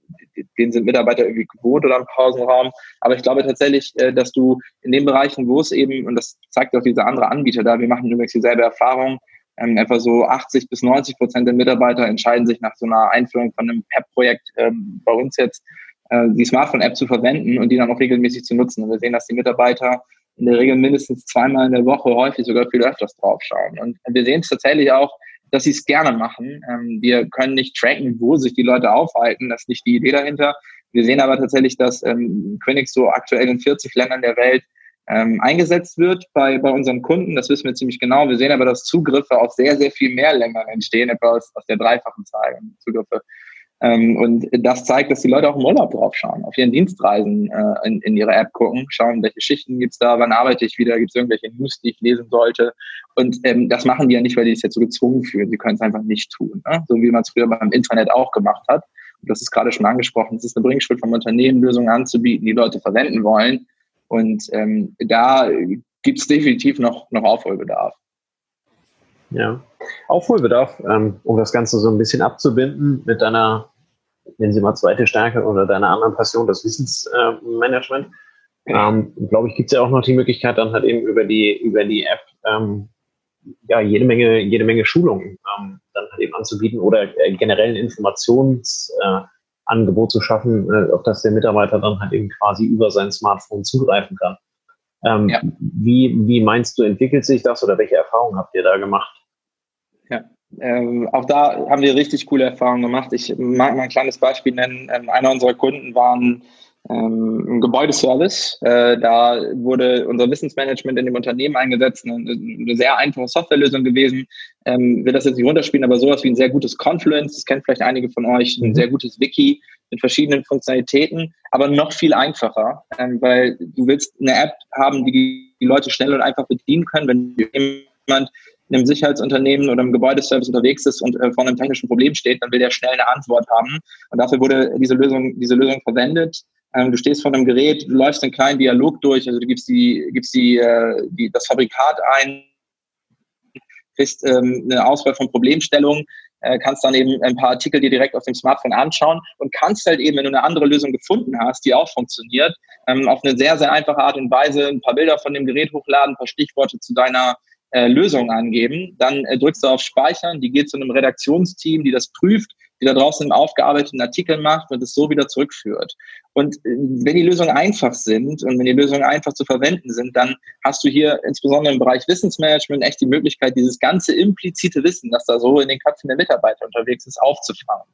den sind Mitarbeiter irgendwie gewohnt oder im Pausenraum. Aber ich glaube tatsächlich, äh, dass du in den Bereichen, wo es eben, und das zeigt auch dieser andere Anbieter da, wir machen übrigens dieselbe Erfahrung, ähm, etwa so 80 bis 90 Prozent der Mitarbeiter entscheiden sich nach so einer Einführung von einem PEP-Projekt ähm, bei uns jetzt, äh, die Smartphone-App zu verwenden und die dann auch regelmäßig zu nutzen. Und wir sehen, dass die Mitarbeiter in der Regel mindestens zweimal in der Woche, häufig sogar viel öfters draufschauen. Und wir sehen es tatsächlich auch, dass sie es gerne machen. Ähm, wir können nicht tracken, wo sich die Leute aufhalten. Das ist nicht die Idee dahinter. Wir sehen aber tatsächlich, dass ähm, Quinix so aktuell in 40 Ländern der Welt ähm, eingesetzt wird bei, bei unseren Kunden. Das wissen wir ziemlich genau. Wir sehen aber, dass Zugriffe auf sehr, sehr viel mehr Ländern entstehen, etwa aus, aus der dreifachen Zahl Zugriffe ähm, und das zeigt, dass die Leute auch im Urlaub drauf schauen, auf ihren Dienstreisen äh, in, in ihre App gucken, schauen, welche Schichten gibt's da, wann arbeite ich wieder, gibt's irgendwelche News, die ich lesen sollte. Und ähm, das machen die ja nicht, weil die sich jetzt so gezwungen fühlen. Sie können es einfach nicht tun. Ne? So wie man es früher beim Internet auch gemacht hat. Und das ist gerade schon angesprochen. Es ist eine Bringschuld vom Unternehmen, Lösungen anzubieten, die Leute verwenden wollen. Und ähm, da gibt's definitiv noch, noch Aufholbedarf. Ja, Aufholbedarf, ähm, um das Ganze so ein bisschen abzubinden mit deiner nennen Sie mal zweite Stärke oder deine andere Passion, das Wissensmanagement. Ähm, glaube ich, gibt es ja auch noch die Möglichkeit, dann halt eben über die, über die App ähm, ja, jede Menge, jede Menge Schulungen ähm, dann halt eben anzubieten oder äh, generell ein Informationsangebot äh, zu schaffen, äh, auf das der Mitarbeiter dann halt eben quasi über sein Smartphone zugreifen kann. Ähm, ja. wie, wie meinst du, entwickelt sich das oder welche Erfahrungen habt ihr da gemacht? Ja, ähm, auch da haben wir richtig coole Erfahrungen gemacht. Ich mag mal ein kleines Beispiel nennen. Ähm, einer unserer Kunden waren ähm, ein Gebäudeservice. Äh, da wurde unser Wissensmanagement in dem Unternehmen eingesetzt, eine, eine sehr einfache Softwarelösung gewesen. Ähm, will das jetzt nicht runterspielen, aber sowas wie ein sehr gutes Confluence, das kennt vielleicht einige von euch, ein mhm. sehr gutes Wiki mit verschiedenen Funktionalitäten, aber noch viel einfacher, ähm, weil du willst eine App haben, die die Leute schnell und einfach bedienen können, wenn jemand in einem Sicherheitsunternehmen oder im Gebäudeservice unterwegs ist und äh, vor einem technischen Problem steht, dann will der schnell eine Antwort haben. Und dafür wurde diese Lösung, diese Lösung verwendet. Ähm, du stehst vor einem Gerät, du läufst einen kleinen Dialog durch, also du gibst die, gibst die, äh, die das Fabrikat ein, kriegst ähm, eine Auswahl von Problemstellungen, äh, kannst dann eben ein paar Artikel dir direkt auf dem Smartphone anschauen und kannst halt eben, wenn du eine andere Lösung gefunden hast, die auch funktioniert, ähm, auf eine sehr, sehr einfache Art und Weise ein paar Bilder von dem Gerät hochladen, ein paar Stichworte zu deiner äh, Lösung angeben. Dann äh, drückst du auf Speichern, die geht zu einem Redaktionsteam, die das prüft, die da draußen einen aufgearbeiteten Artikel macht und es so wieder zurückführt. Und äh, wenn die Lösungen einfach sind und wenn die Lösungen einfach zu verwenden sind, dann hast du hier insbesondere im Bereich Wissensmanagement echt die Möglichkeit, dieses ganze implizite Wissen, das da so in den Köpfen der Mitarbeiter unterwegs ist, aufzufangen.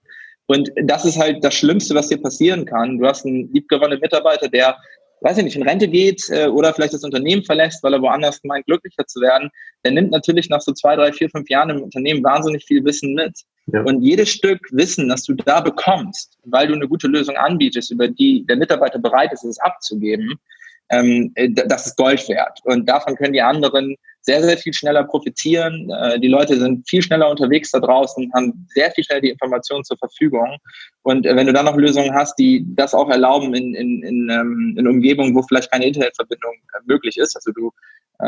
Und das ist halt das Schlimmste, was dir passieren kann. Du hast einen liebgewonnenen Mitarbeiter, der weiß ich nicht, in Rente geht äh, oder vielleicht das Unternehmen verlässt, weil er woanders meint, glücklicher zu werden, der nimmt natürlich nach so zwei, drei, vier, fünf Jahren im Unternehmen wahnsinnig viel Wissen mit. Ja. Und jedes Stück Wissen, das du da bekommst, weil du eine gute Lösung anbietest, über die der Mitarbeiter bereit ist, es abzugeben, ähm, äh, das ist Gold wert. Und davon können die anderen sehr, sehr viel schneller profitieren. Äh, die Leute sind viel schneller unterwegs da draußen, haben sehr viel schneller die Informationen zur Verfügung. Und äh, wenn du dann noch Lösungen hast, die das auch erlauben in, in, in, ähm, in Umgebungen, wo vielleicht keine Internetverbindung äh, möglich ist, also du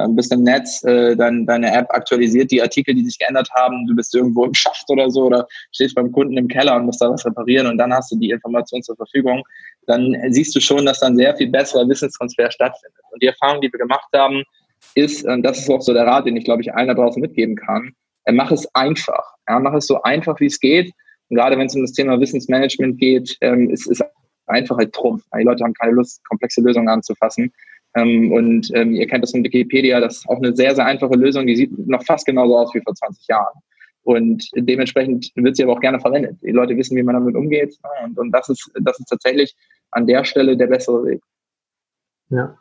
bist im Netz, dann deine App aktualisiert die Artikel, die sich geändert haben, du bist irgendwo im Schacht oder so oder stehst beim Kunden im Keller und musst da was reparieren und dann hast du die Information zur Verfügung, dann siehst du schon, dass dann sehr viel besserer Wissenstransfer stattfindet. Und die Erfahrung, die wir gemacht haben, ist, und das ist auch so der Rat, den ich glaube ich allen da draußen mitgeben kann, äh, mach es einfach. Ja, mach es so einfach, wie es geht. Und gerade wenn es um das Thema Wissensmanagement geht, ähm, ist, ist einfach halt Trumpf. Die Leute haben keine Lust, komplexe Lösungen anzufassen. Ähm, und ähm, ihr kennt das von Wikipedia, das ist auch eine sehr, sehr einfache Lösung, die sieht noch fast genauso aus wie vor 20 Jahren. Und dementsprechend wird sie aber auch gerne verwendet. Die Leute wissen, wie man damit umgeht. Und, und das, ist, das ist tatsächlich an der Stelle der bessere Weg. Ja,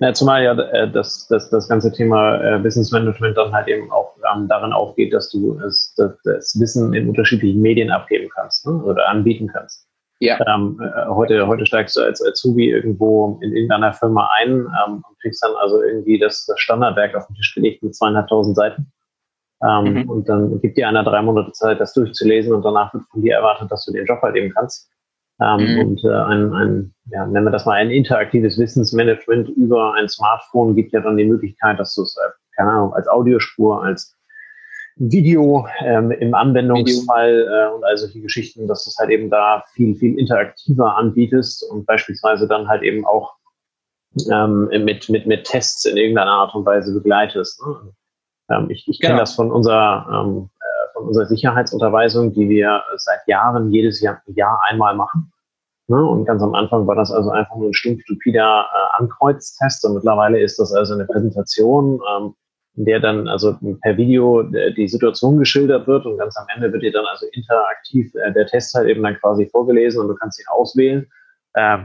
ja, zumal ja äh, das, das, das ganze Thema äh, Wissensmanagement dann halt eben auch ähm, darin aufgeht, dass du es, das, das Wissen in unterschiedlichen Medien abgeben kannst ne? oder anbieten kannst. Ja. Ähm, äh, heute, heute steigst du als Azubi irgendwo in irgendeiner Firma ein ähm, und kriegst dann also irgendwie das, das Standardwerk auf den Tisch gelegt mit zweieinhalbtausend Seiten. Ähm, mhm. Und dann gibt dir einer drei Monate Zeit, das durchzulesen und danach wird von dir erwartet, dass du den Job halt eben kannst. Ähm, mhm. Und äh, ein, ein, ja, nennen wir das mal ein interaktives Wissensmanagement über ein Smartphone gibt ja dann die Möglichkeit, dass du es, äh, keine Ahnung, als Audiospur, als Video ähm, im Anwendungsfall äh, und all solche Geschichten, dass du es halt eben da viel, viel interaktiver anbietest und beispielsweise dann halt eben auch ähm, mit, mit, mit Tests in irgendeiner Art und Weise begleitest. Ne? Ähm, ich ich kenne genau. das von unserer unserer Sicherheitsunterweisung, die wir seit Jahren jedes Jahr, Jahr einmal machen. Ne? Und ganz am Anfang war das also einfach nur ein stumpf stupider äh, Ankreuztest und mittlerweile ist das also eine Präsentation, ähm, in der dann also per Video äh, die Situation geschildert wird und ganz am Ende wird dir dann also interaktiv äh, der Test halt eben dann quasi vorgelesen und du kannst ihn auswählen. Äh,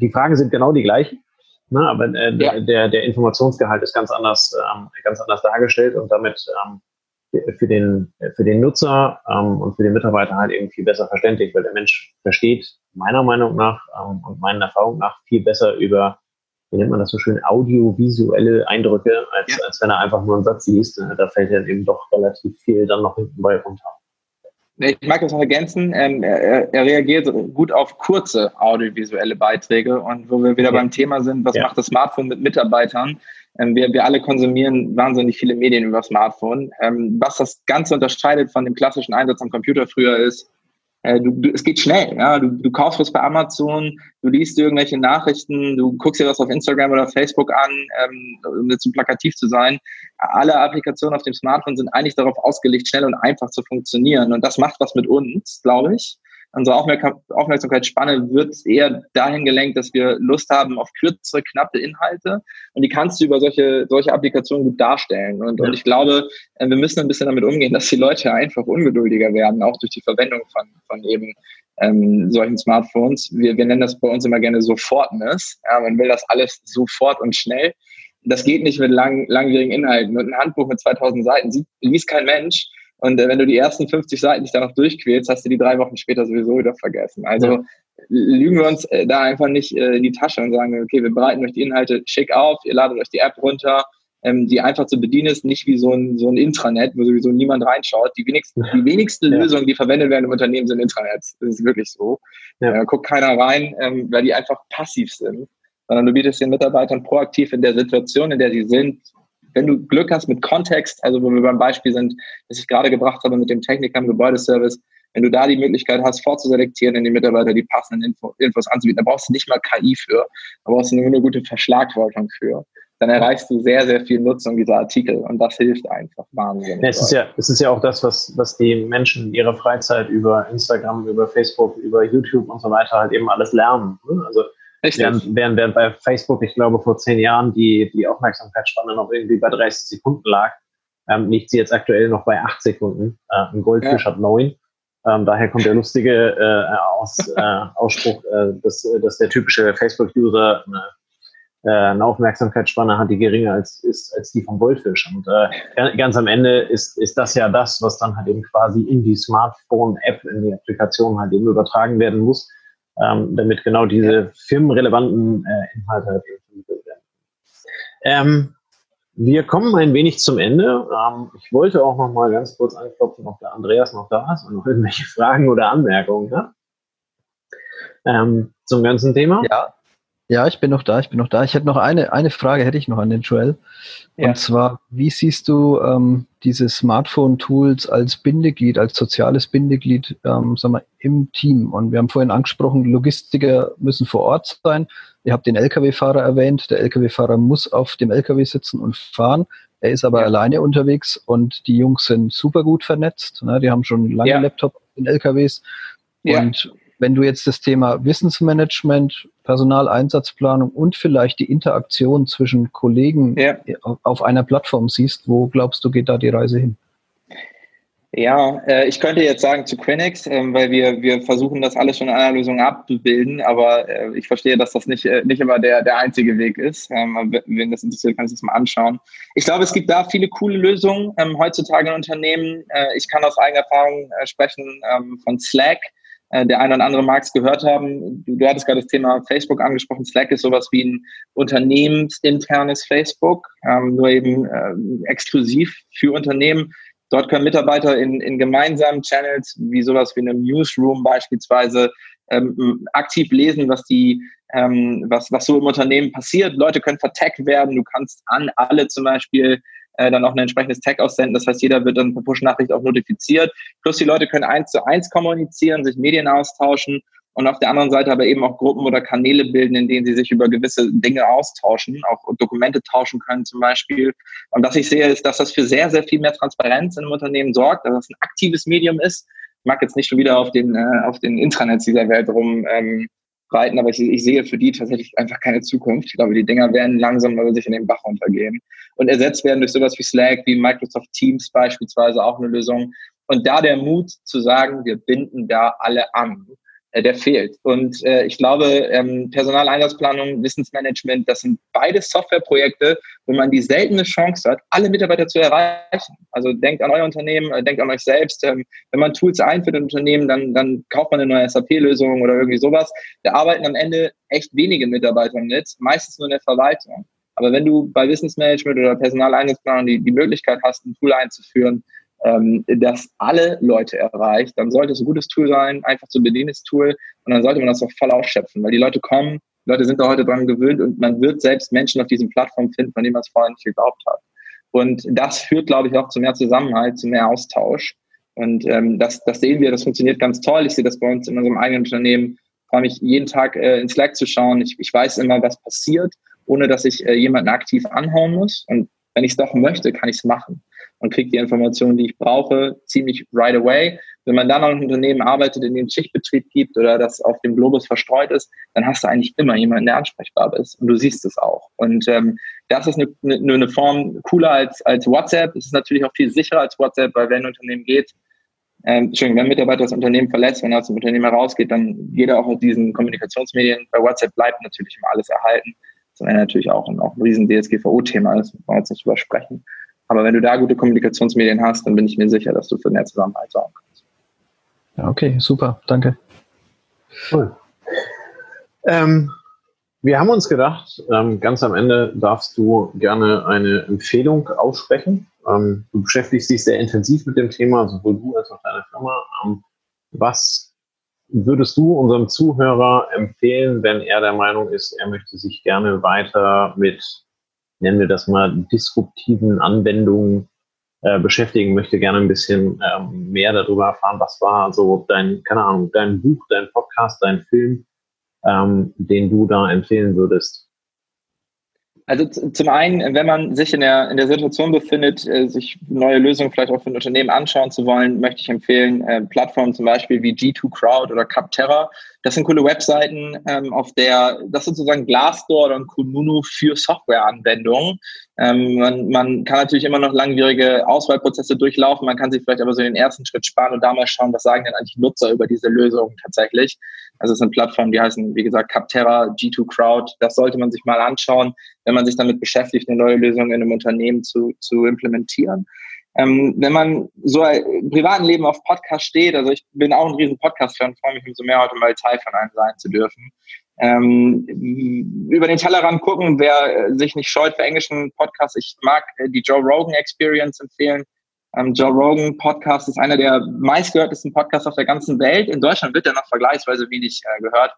die Fragen sind genau die gleichen. Ne, aber äh, ja. der, der Informationsgehalt ist ganz anders, ähm, ganz anders dargestellt und damit ähm, für den, für den Nutzer ähm, und für den Mitarbeiter halt eben viel besser verständlich, weil der Mensch versteht meiner Meinung nach ähm, und meinen Erfahrungen nach viel besser über, wie nennt man das so schön, audiovisuelle Eindrücke, als, ja. als wenn er einfach nur einen Satz liest. Da fällt dann eben doch relativ viel dann noch hinten bei runter. Ich mag das noch ergänzen. Ähm, er, er, reagiert gut auf kurze audiovisuelle Beiträge und wo wir wieder ja. beim Thema sind, was ja. macht das Smartphone mit Mitarbeitern? Ähm, wir, wir alle konsumieren wahnsinnig viele Medien über Smartphone. Ähm, was das Ganze unterscheidet von dem klassischen Einsatz am Computer früher ist, äh, du, du, es geht schnell. Ja? Du, du kaufst was bei Amazon, du liest irgendwelche Nachrichten, du guckst dir was auf Instagram oder Facebook an, ähm, um jetzt zu plakativ zu sein. Alle Applikationen auf dem Smartphone sind eigentlich darauf ausgelegt, schnell und einfach zu funktionieren. Und das macht was mit uns, glaube ich unsere Aufmerksamkeitsspanne wird eher dahin gelenkt, dass wir Lust haben auf kürzere, knappe Inhalte. Und die kannst du über solche, solche Applikationen gut darstellen. Und, ja. und ich glaube, äh, wir müssen ein bisschen damit umgehen, dass die Leute einfach ungeduldiger werden, auch durch die Verwendung von, von eben ähm, solchen Smartphones. Wir, wir nennen das bei uns immer gerne Sofortness. Ja, man will das alles sofort und schnell. Das geht nicht mit lang, langwierigen Inhalten. Und ein Handbuch mit 2000 Seiten liest kein Mensch. Und äh, wenn du die ersten 50 Seiten dich da noch durchquälst, hast du die drei Wochen später sowieso wieder vergessen. Also ja. lügen wir uns äh, da einfach nicht äh, in die Tasche und sagen, okay, wir bereiten euch die Inhalte schick auf, ihr ladet euch die App runter, ähm, die einfach zu bedienen ist, nicht wie so ein, so ein Intranet, wo sowieso niemand reinschaut. Die wenigsten, die wenigsten ja. Lösungen, die verwendet werden im Unternehmen, sind Intranets. Das ist wirklich so. Ja. Guckt keiner rein, ähm, weil die einfach passiv sind. Sondern du bietest den Mitarbeitern proaktiv in der Situation, in der sie sind, wenn du Glück hast mit Kontext, also wo wir beim Beispiel sind, das ich gerade gebracht habe mit dem Techniker im Gebäudeservice, wenn du da die Möglichkeit hast, vorzuselektieren in die Mitarbeiter die passenden Info, Infos anzubieten, da brauchst du nicht mal KI für, da brauchst du nur eine gute Verschlagwortung für. Dann erreichst du sehr, sehr viel Nutzung dieser Artikel und das hilft einfach wahnsinnig. Ja, es, ist ja, es ist ja auch das, was, was die Menschen in ihrer Freizeit über Instagram, über Facebook, über YouTube und so weiter halt eben alles lernen. Ne? Also Während, während, während bei Facebook, ich glaube, vor zehn Jahren die, die Aufmerksamkeitsspanne noch irgendwie bei 30 Sekunden lag, ähm, liegt sie jetzt aktuell noch bei acht Sekunden. Äh, ein Goldfisch ja. hat neun. Ähm, daher kommt der lustige äh, Aus, äh, Ausspruch, äh, dass, dass der typische Facebook-User eine, äh, eine Aufmerksamkeitsspanne hat, die geringer als, ist als die vom Goldfisch. Und äh, ganz am Ende ist, ist das ja das, was dann halt eben quasi in die Smartphone-App, in die Applikation halt eben übertragen werden muss ähm, damit genau diese firmenrelevanten äh, Inhalte halt vermittelt werden. Ähm, wir kommen ein wenig zum Ende. Ähm, ich wollte auch noch mal ganz kurz anklopfen, ob der Andreas noch da ist und noch irgendwelche Fragen oder Anmerkungen hat. Ähm, zum ganzen Thema. Ja. Ja, ich bin noch da, ich bin noch da. Ich hätte noch eine, eine Frage hätte ich noch an den Joel. Ja. Und zwar, wie siehst du ähm, diese Smartphone-Tools als Bindeglied, als soziales Bindeglied, ähm, sagen wir, im Team? Und wir haben vorhin angesprochen, Logistiker müssen vor Ort sein. Ihr habt den Lkw-Fahrer erwähnt. Der Lkw-Fahrer muss auf dem Lkw sitzen und fahren. Er ist aber ja. alleine unterwegs und die Jungs sind super gut vernetzt. Ne? Die haben schon lange ja. Laptop in LKWs. Ja. Und wenn du jetzt das Thema Wissensmanagement, Personaleinsatzplanung und vielleicht die Interaktion zwischen Kollegen ja. auf einer Plattform siehst, wo glaubst du, geht da die Reise hin? Ja, äh, ich könnte jetzt sagen zu Quinix, äh, weil wir, wir versuchen das alles schon in einer Lösung abzubilden, aber äh, ich verstehe, dass das nicht, äh, nicht immer der, der einzige Weg ist. Ähm, wenn das interessiert, kann ich das mal anschauen. Ich glaube, es gibt da viele coole Lösungen ähm, heutzutage in Unternehmen. Ich kann aus eigener Erfahrung sprechen ähm, von Slack. Äh, der eine oder andere mag es gehört haben. Du, du hattest gerade das Thema Facebook angesprochen. Slack ist sowas wie ein unternehmensinternes Facebook, ähm, nur eben äh, exklusiv für Unternehmen. Dort können Mitarbeiter in, in gemeinsamen Channels, wie sowas wie einem Newsroom beispielsweise, ähm, aktiv lesen, was die, ähm, was, was so im Unternehmen passiert. Leute können vertaggt werden. Du kannst an alle zum Beispiel äh, dann auch ein entsprechendes Tag aussenden. Das heißt, jeder wird dann per Push-Nachricht auch notifiziert. Plus die Leute können eins zu eins kommunizieren, sich Medien austauschen und auf der anderen Seite aber eben auch Gruppen oder Kanäle bilden, in denen sie sich über gewisse Dinge austauschen, auch Dokumente tauschen können zum Beispiel. Und was ich sehe, ist, dass das für sehr, sehr viel mehr Transparenz in einem Unternehmen sorgt, dass es ein aktives Medium ist. Ich mag jetzt nicht schon wieder auf den, äh, auf den Intranets dieser Welt rum ähm, reiten, aber ich, ich, sehe für die tatsächlich einfach keine Zukunft. Ich glaube, die Dinger werden langsam mal sich in den Bach runtergehen und ersetzt werden durch sowas wie Slack, wie Microsoft Teams beispielsweise auch eine Lösung. Und da der Mut zu sagen, wir binden da alle an der fehlt. Und äh, ich glaube, ähm, Personaleinsatzplanung, Wissensmanagement, das sind beide Softwareprojekte, wo man die seltene Chance hat, alle Mitarbeiter zu erreichen. Also denkt an euer Unternehmen, äh, denkt an euch selbst. Ähm, wenn man Tools einführt in Unternehmen, dann, dann kauft man eine neue SAP-Lösung oder irgendwie sowas. Da arbeiten am Ende echt wenige Mitarbeiter mit, meistens nur in der Verwaltung. Aber wenn du bei Wissensmanagement oder Personaleinsatzplanung die, die Möglichkeit hast, ein Tool einzuführen, ähm, das alle Leute erreicht, dann sollte es ein gutes Tool sein, einfach zu bedienendes Tool und dann sollte man das auch voll ausschöpfen, weil die Leute kommen, die Leute sind da heute dran gewöhnt und man wird selbst Menschen auf diesen Plattformen finden, von denen man es vorher nicht geglaubt hat. Und das führt, glaube ich, auch zu mehr Zusammenhalt, zu mehr Austausch. Und ähm, das, das sehen wir, das funktioniert ganz toll. Ich sehe das bei uns in unserem eigenen Unternehmen. Ich freue mich jeden Tag äh, in Slack zu schauen. Ich, ich weiß immer, was passiert, ohne dass ich äh, jemanden aktiv anhauen muss. Und wenn ich es doch möchte, kann ich es machen und kriege die Informationen, die ich brauche, ziemlich right away. Wenn man dann noch ein Unternehmen arbeitet, in dem Schichtbetrieb gibt oder das auf dem Globus verstreut ist, dann hast du eigentlich immer jemanden, der ansprechbar ist. Und du siehst es auch. Und ähm, das ist eine, eine, eine Form cooler als, als WhatsApp. Es ist natürlich auch viel sicherer als WhatsApp, weil wenn ein Unternehmen geht, ähm, Entschuldigung, wenn ein Mitarbeiter das Unternehmen verletzt, wenn er aus dem Unternehmen herausgeht, dann geht er auch aus diesen Kommunikationsmedien. Bei WhatsApp bleibt natürlich immer alles erhalten. Das wäre natürlich auch ein, auch ein riesen DSGVO-Thema, das muss man jetzt nicht übersprechen. Aber wenn du da gute Kommunikationsmedien hast, dann bin ich mir sicher, dass du für mehr Zusammenhalt sorgen kannst. Ja, okay, super, danke. Cool. Ähm, wir haben uns gedacht, ähm, ganz am Ende darfst du gerne eine Empfehlung aussprechen. Ähm, du beschäftigst dich sehr intensiv mit dem Thema, sowohl du als auch deine Firma. Ähm, was würdest du unserem Zuhörer empfehlen, wenn er der Meinung ist, er möchte sich gerne weiter mit nennen wir das mal, disruptiven Anwendungen äh, beschäftigen, möchte gerne ein bisschen ähm, mehr darüber erfahren, was war so dein, keine Ahnung, dein Buch, dein Podcast, dein Film, ähm, den du da empfehlen würdest. Also zum einen, wenn man sich in der, in der Situation befindet, äh, sich neue Lösungen vielleicht auch für ein Unternehmen anschauen zu wollen, möchte ich empfehlen, äh, Plattformen zum Beispiel wie G2 Crowd oder Capterra. Das sind coole Webseiten, ähm, auf der, das ist sozusagen Glassdoor oder Kununu für Softwareanwendungen. Ähm, man, man kann natürlich immer noch langwierige Auswahlprozesse durchlaufen, man kann sich vielleicht aber so den ersten Schritt sparen und da mal schauen, was sagen denn eigentlich Nutzer über diese Lösung tatsächlich. Also es sind Plattformen, die heißen, wie gesagt, Capterra, G2 Crowd. Das sollte man sich mal anschauen, wenn man sich damit beschäftigt, eine neue Lösung in einem Unternehmen zu, zu implementieren. Ähm, wenn man so im privaten Leben auf Podcast steht, also ich bin auch ein riesen Podcast-Fan, freue mich umso mehr heute mal Teil von einem sein zu dürfen. Ähm, über den Tellerrand gucken, wer sich nicht scheut für englischen Podcasts. Ich mag äh, die Joe Rogan Experience empfehlen. Ähm, Joe Rogan Podcast ist einer der meistgehörtesten Podcasts auf der ganzen Welt. In Deutschland wird er noch vergleichsweise wenig äh, gehört.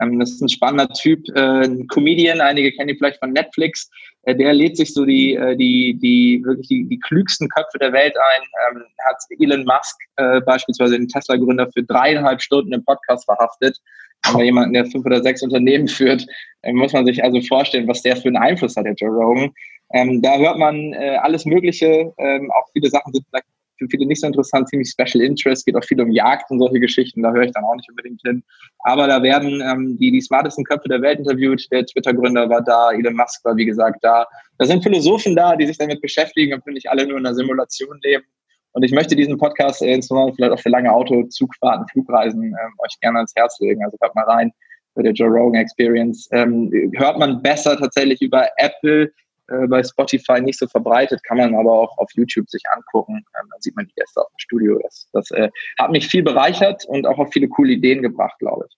Ähm, das ist ein spannender Typ, äh, ein Comedian, einige kennen ihn vielleicht von Netflix. Äh, der lädt sich so die, äh, die, die wirklich die, die klügsten Köpfe der Welt ein. Ähm, hat Elon Musk äh, beispielsweise den Tesla-Gründer für dreieinhalb Stunden im Podcast verhaftet. Aber jemanden, der fünf oder sechs Unternehmen führt, äh, muss man sich also vorstellen, was der für einen Einfluss hat, der Joe Rogan. Ähm, da hört man alles Mögliche. Ähm, auch viele Sachen sind vielleicht für viele nicht so interessant, ziemlich Special Interest, geht auch viel um Jagd und solche Geschichten, da höre ich dann auch nicht unbedingt hin. Aber da werden ähm, die, die smartesten Köpfe der Welt interviewt, der Twitter-Gründer war da, Elon Musk war wie gesagt da. Da sind Philosophen da, die sich damit beschäftigen und nicht alle nur in einer Simulation leben. Und ich möchte diesen Podcast äh, insbesondere vielleicht auch für lange Auto, Zugfahrten, Flugreisen ähm, euch gerne ans Herz legen. Also hört mal rein bei der Joe Rogan Experience. Ähm, hört man besser tatsächlich über Apple, äh, bei Spotify nicht so verbreitet, kann man aber auch auf YouTube sich angucken. Ähm, dann sieht man die Gäste auf dem Studio. Das, das äh, hat mich viel bereichert und auch auf viele coole Ideen gebracht, glaube ich.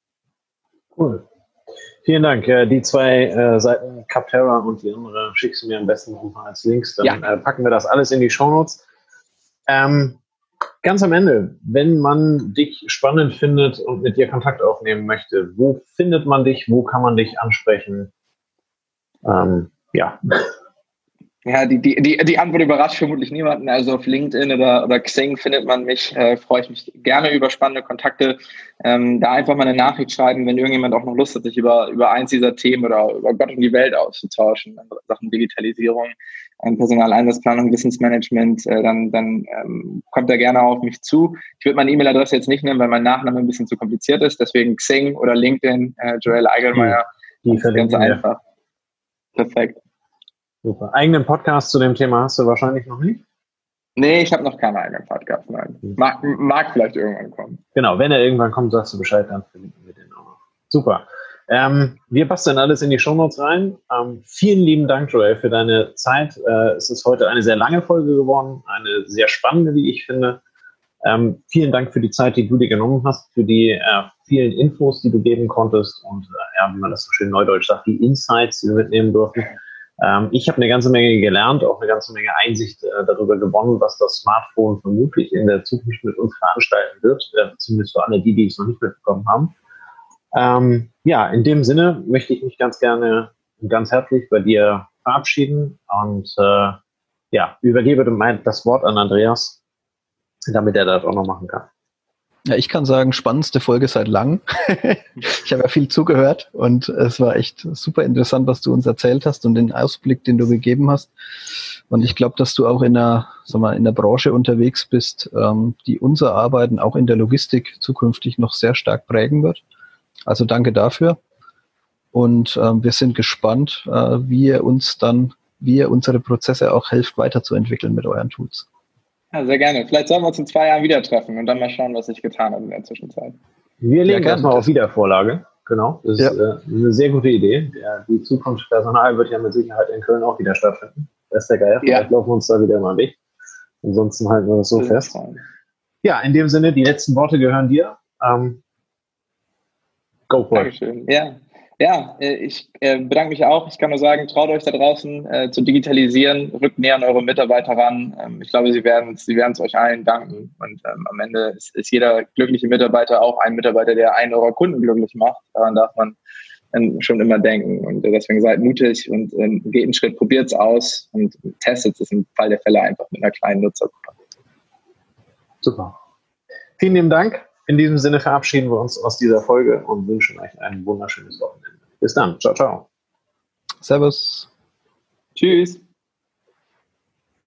Cool. Vielen Dank. Äh, die zwei äh, Seiten Capterra und die andere schickst du mir am besten nochmal als Links. Dann ja. äh, packen wir das alles in die Shownotes. Ähm, ganz am Ende, wenn man dich spannend findet und mit dir Kontakt aufnehmen möchte, wo findet man dich? Wo kann man dich ansprechen? Ähm, ja. Ja, die, die, die, die Antwort überrascht vermutlich niemanden. Also auf LinkedIn oder, oder Xing findet man mich, äh, freue ich mich gerne über spannende Kontakte. Ähm, da einfach mal eine Nachricht schreiben, wenn irgendjemand auch noch Lust hat, sich über, über eins dieser Themen oder über Gott und die Welt auszutauschen, Sachen Digitalisierung, ähm, Personaleinsatzplanung, Wissensmanagement, äh, dann, dann ähm, kommt er gerne auf mich zu. Ich würde meine E-Mail-Adresse jetzt nicht nennen, weil mein Nachname ein bisschen zu kompliziert ist. Deswegen Xing oder LinkedIn, äh, Joel Eigelmeier. Die, die ganz einfach. Perfekt. Super. Eigenen Podcast zu dem Thema hast du wahrscheinlich noch nicht? Nee, ich habe noch keinen eigenen Podcast, nein. Hm. Mag, mag vielleicht irgendwann kommen. Genau, wenn er irgendwann kommt, sagst du Bescheid, dann verlinken wir den auch noch. Super. Ähm, wir basteln alles in die Shownotes rein. Ähm, vielen lieben Dank, Joel, für deine Zeit. Äh, es ist heute eine sehr lange Folge geworden, eine sehr spannende, wie ich finde. Ähm, vielen Dank für die Zeit, die du dir genommen hast, für die äh, vielen Infos, die du geben konntest und äh, ja, wie man das so schön neudeutsch sagt, die Insights, die wir mitnehmen durften. Ähm, ich habe eine ganze Menge gelernt, auch eine ganze Menge Einsicht äh, darüber gewonnen, was das Smartphone vermutlich in der Zukunft mit uns veranstalten wird, äh, zumindest für alle die, die es noch nicht mitbekommen haben. Ähm, ja, in dem Sinne möchte ich mich ganz gerne und ganz herzlich bei dir verabschieden und äh, ja, übergebe das Wort an Andreas damit er das auch noch machen kann. Ja, ich kann sagen, spannendste Folge seit lang. ich habe ja viel zugehört und es war echt super interessant, was du uns erzählt hast und den Ausblick, den du gegeben hast. Und ich glaube, dass du auch in der, sag mal, in der Branche unterwegs bist, ähm, die unser Arbeiten auch in der Logistik zukünftig noch sehr stark prägen wird. Also danke dafür. Und ähm, wir sind gespannt, äh, wie ihr uns dann, wie ihr unsere Prozesse auch helft, weiterzuentwickeln mit euren Tools. Ja, sehr gerne. Vielleicht sollen wir uns in zwei Jahren wieder treffen und dann mal schauen, was sich getan hat in der Zwischenzeit. Wir legen ja, erstmal auf Wiedervorlage. Genau, das ja. ist äh, eine sehr gute Idee. Ja, die Zukunftspersonal wird ja mit Sicherheit in Köln auch wieder stattfinden. Das ist der Geil. Vielleicht laufen wir uns da wieder mal weg. Ansonsten halten wir das so das fest. Ja, in dem Sinne, die letzten Worte gehören dir. Ähm, go for it. Dankeschön. Ja, ja, äh, ich äh, bedanke mich auch. Ich kann nur sagen, traut euch da draußen äh, zu digitalisieren, rückt näher an eure Mitarbeiter ran. Ähm, ich glaube, sie werden sie es euch allen danken. Und ähm, am Ende ist, ist, jeder glückliche Mitarbeiter auch ein Mitarbeiter, der einen eurer Kunden glücklich macht. Daran darf man schon immer denken. Und deswegen seid mutig und ähm, geht einen Schritt, probiert es aus und testet es im Fall der Fälle einfach mit einer kleinen Nutzergruppe. Super. Vielen lieben Dank. In diesem Sinne verabschieden wir uns aus dieser Folge und wünschen euch ein wunderschönes Wochenende. Bis dann. Ciao, ciao. Servus. Tschüss.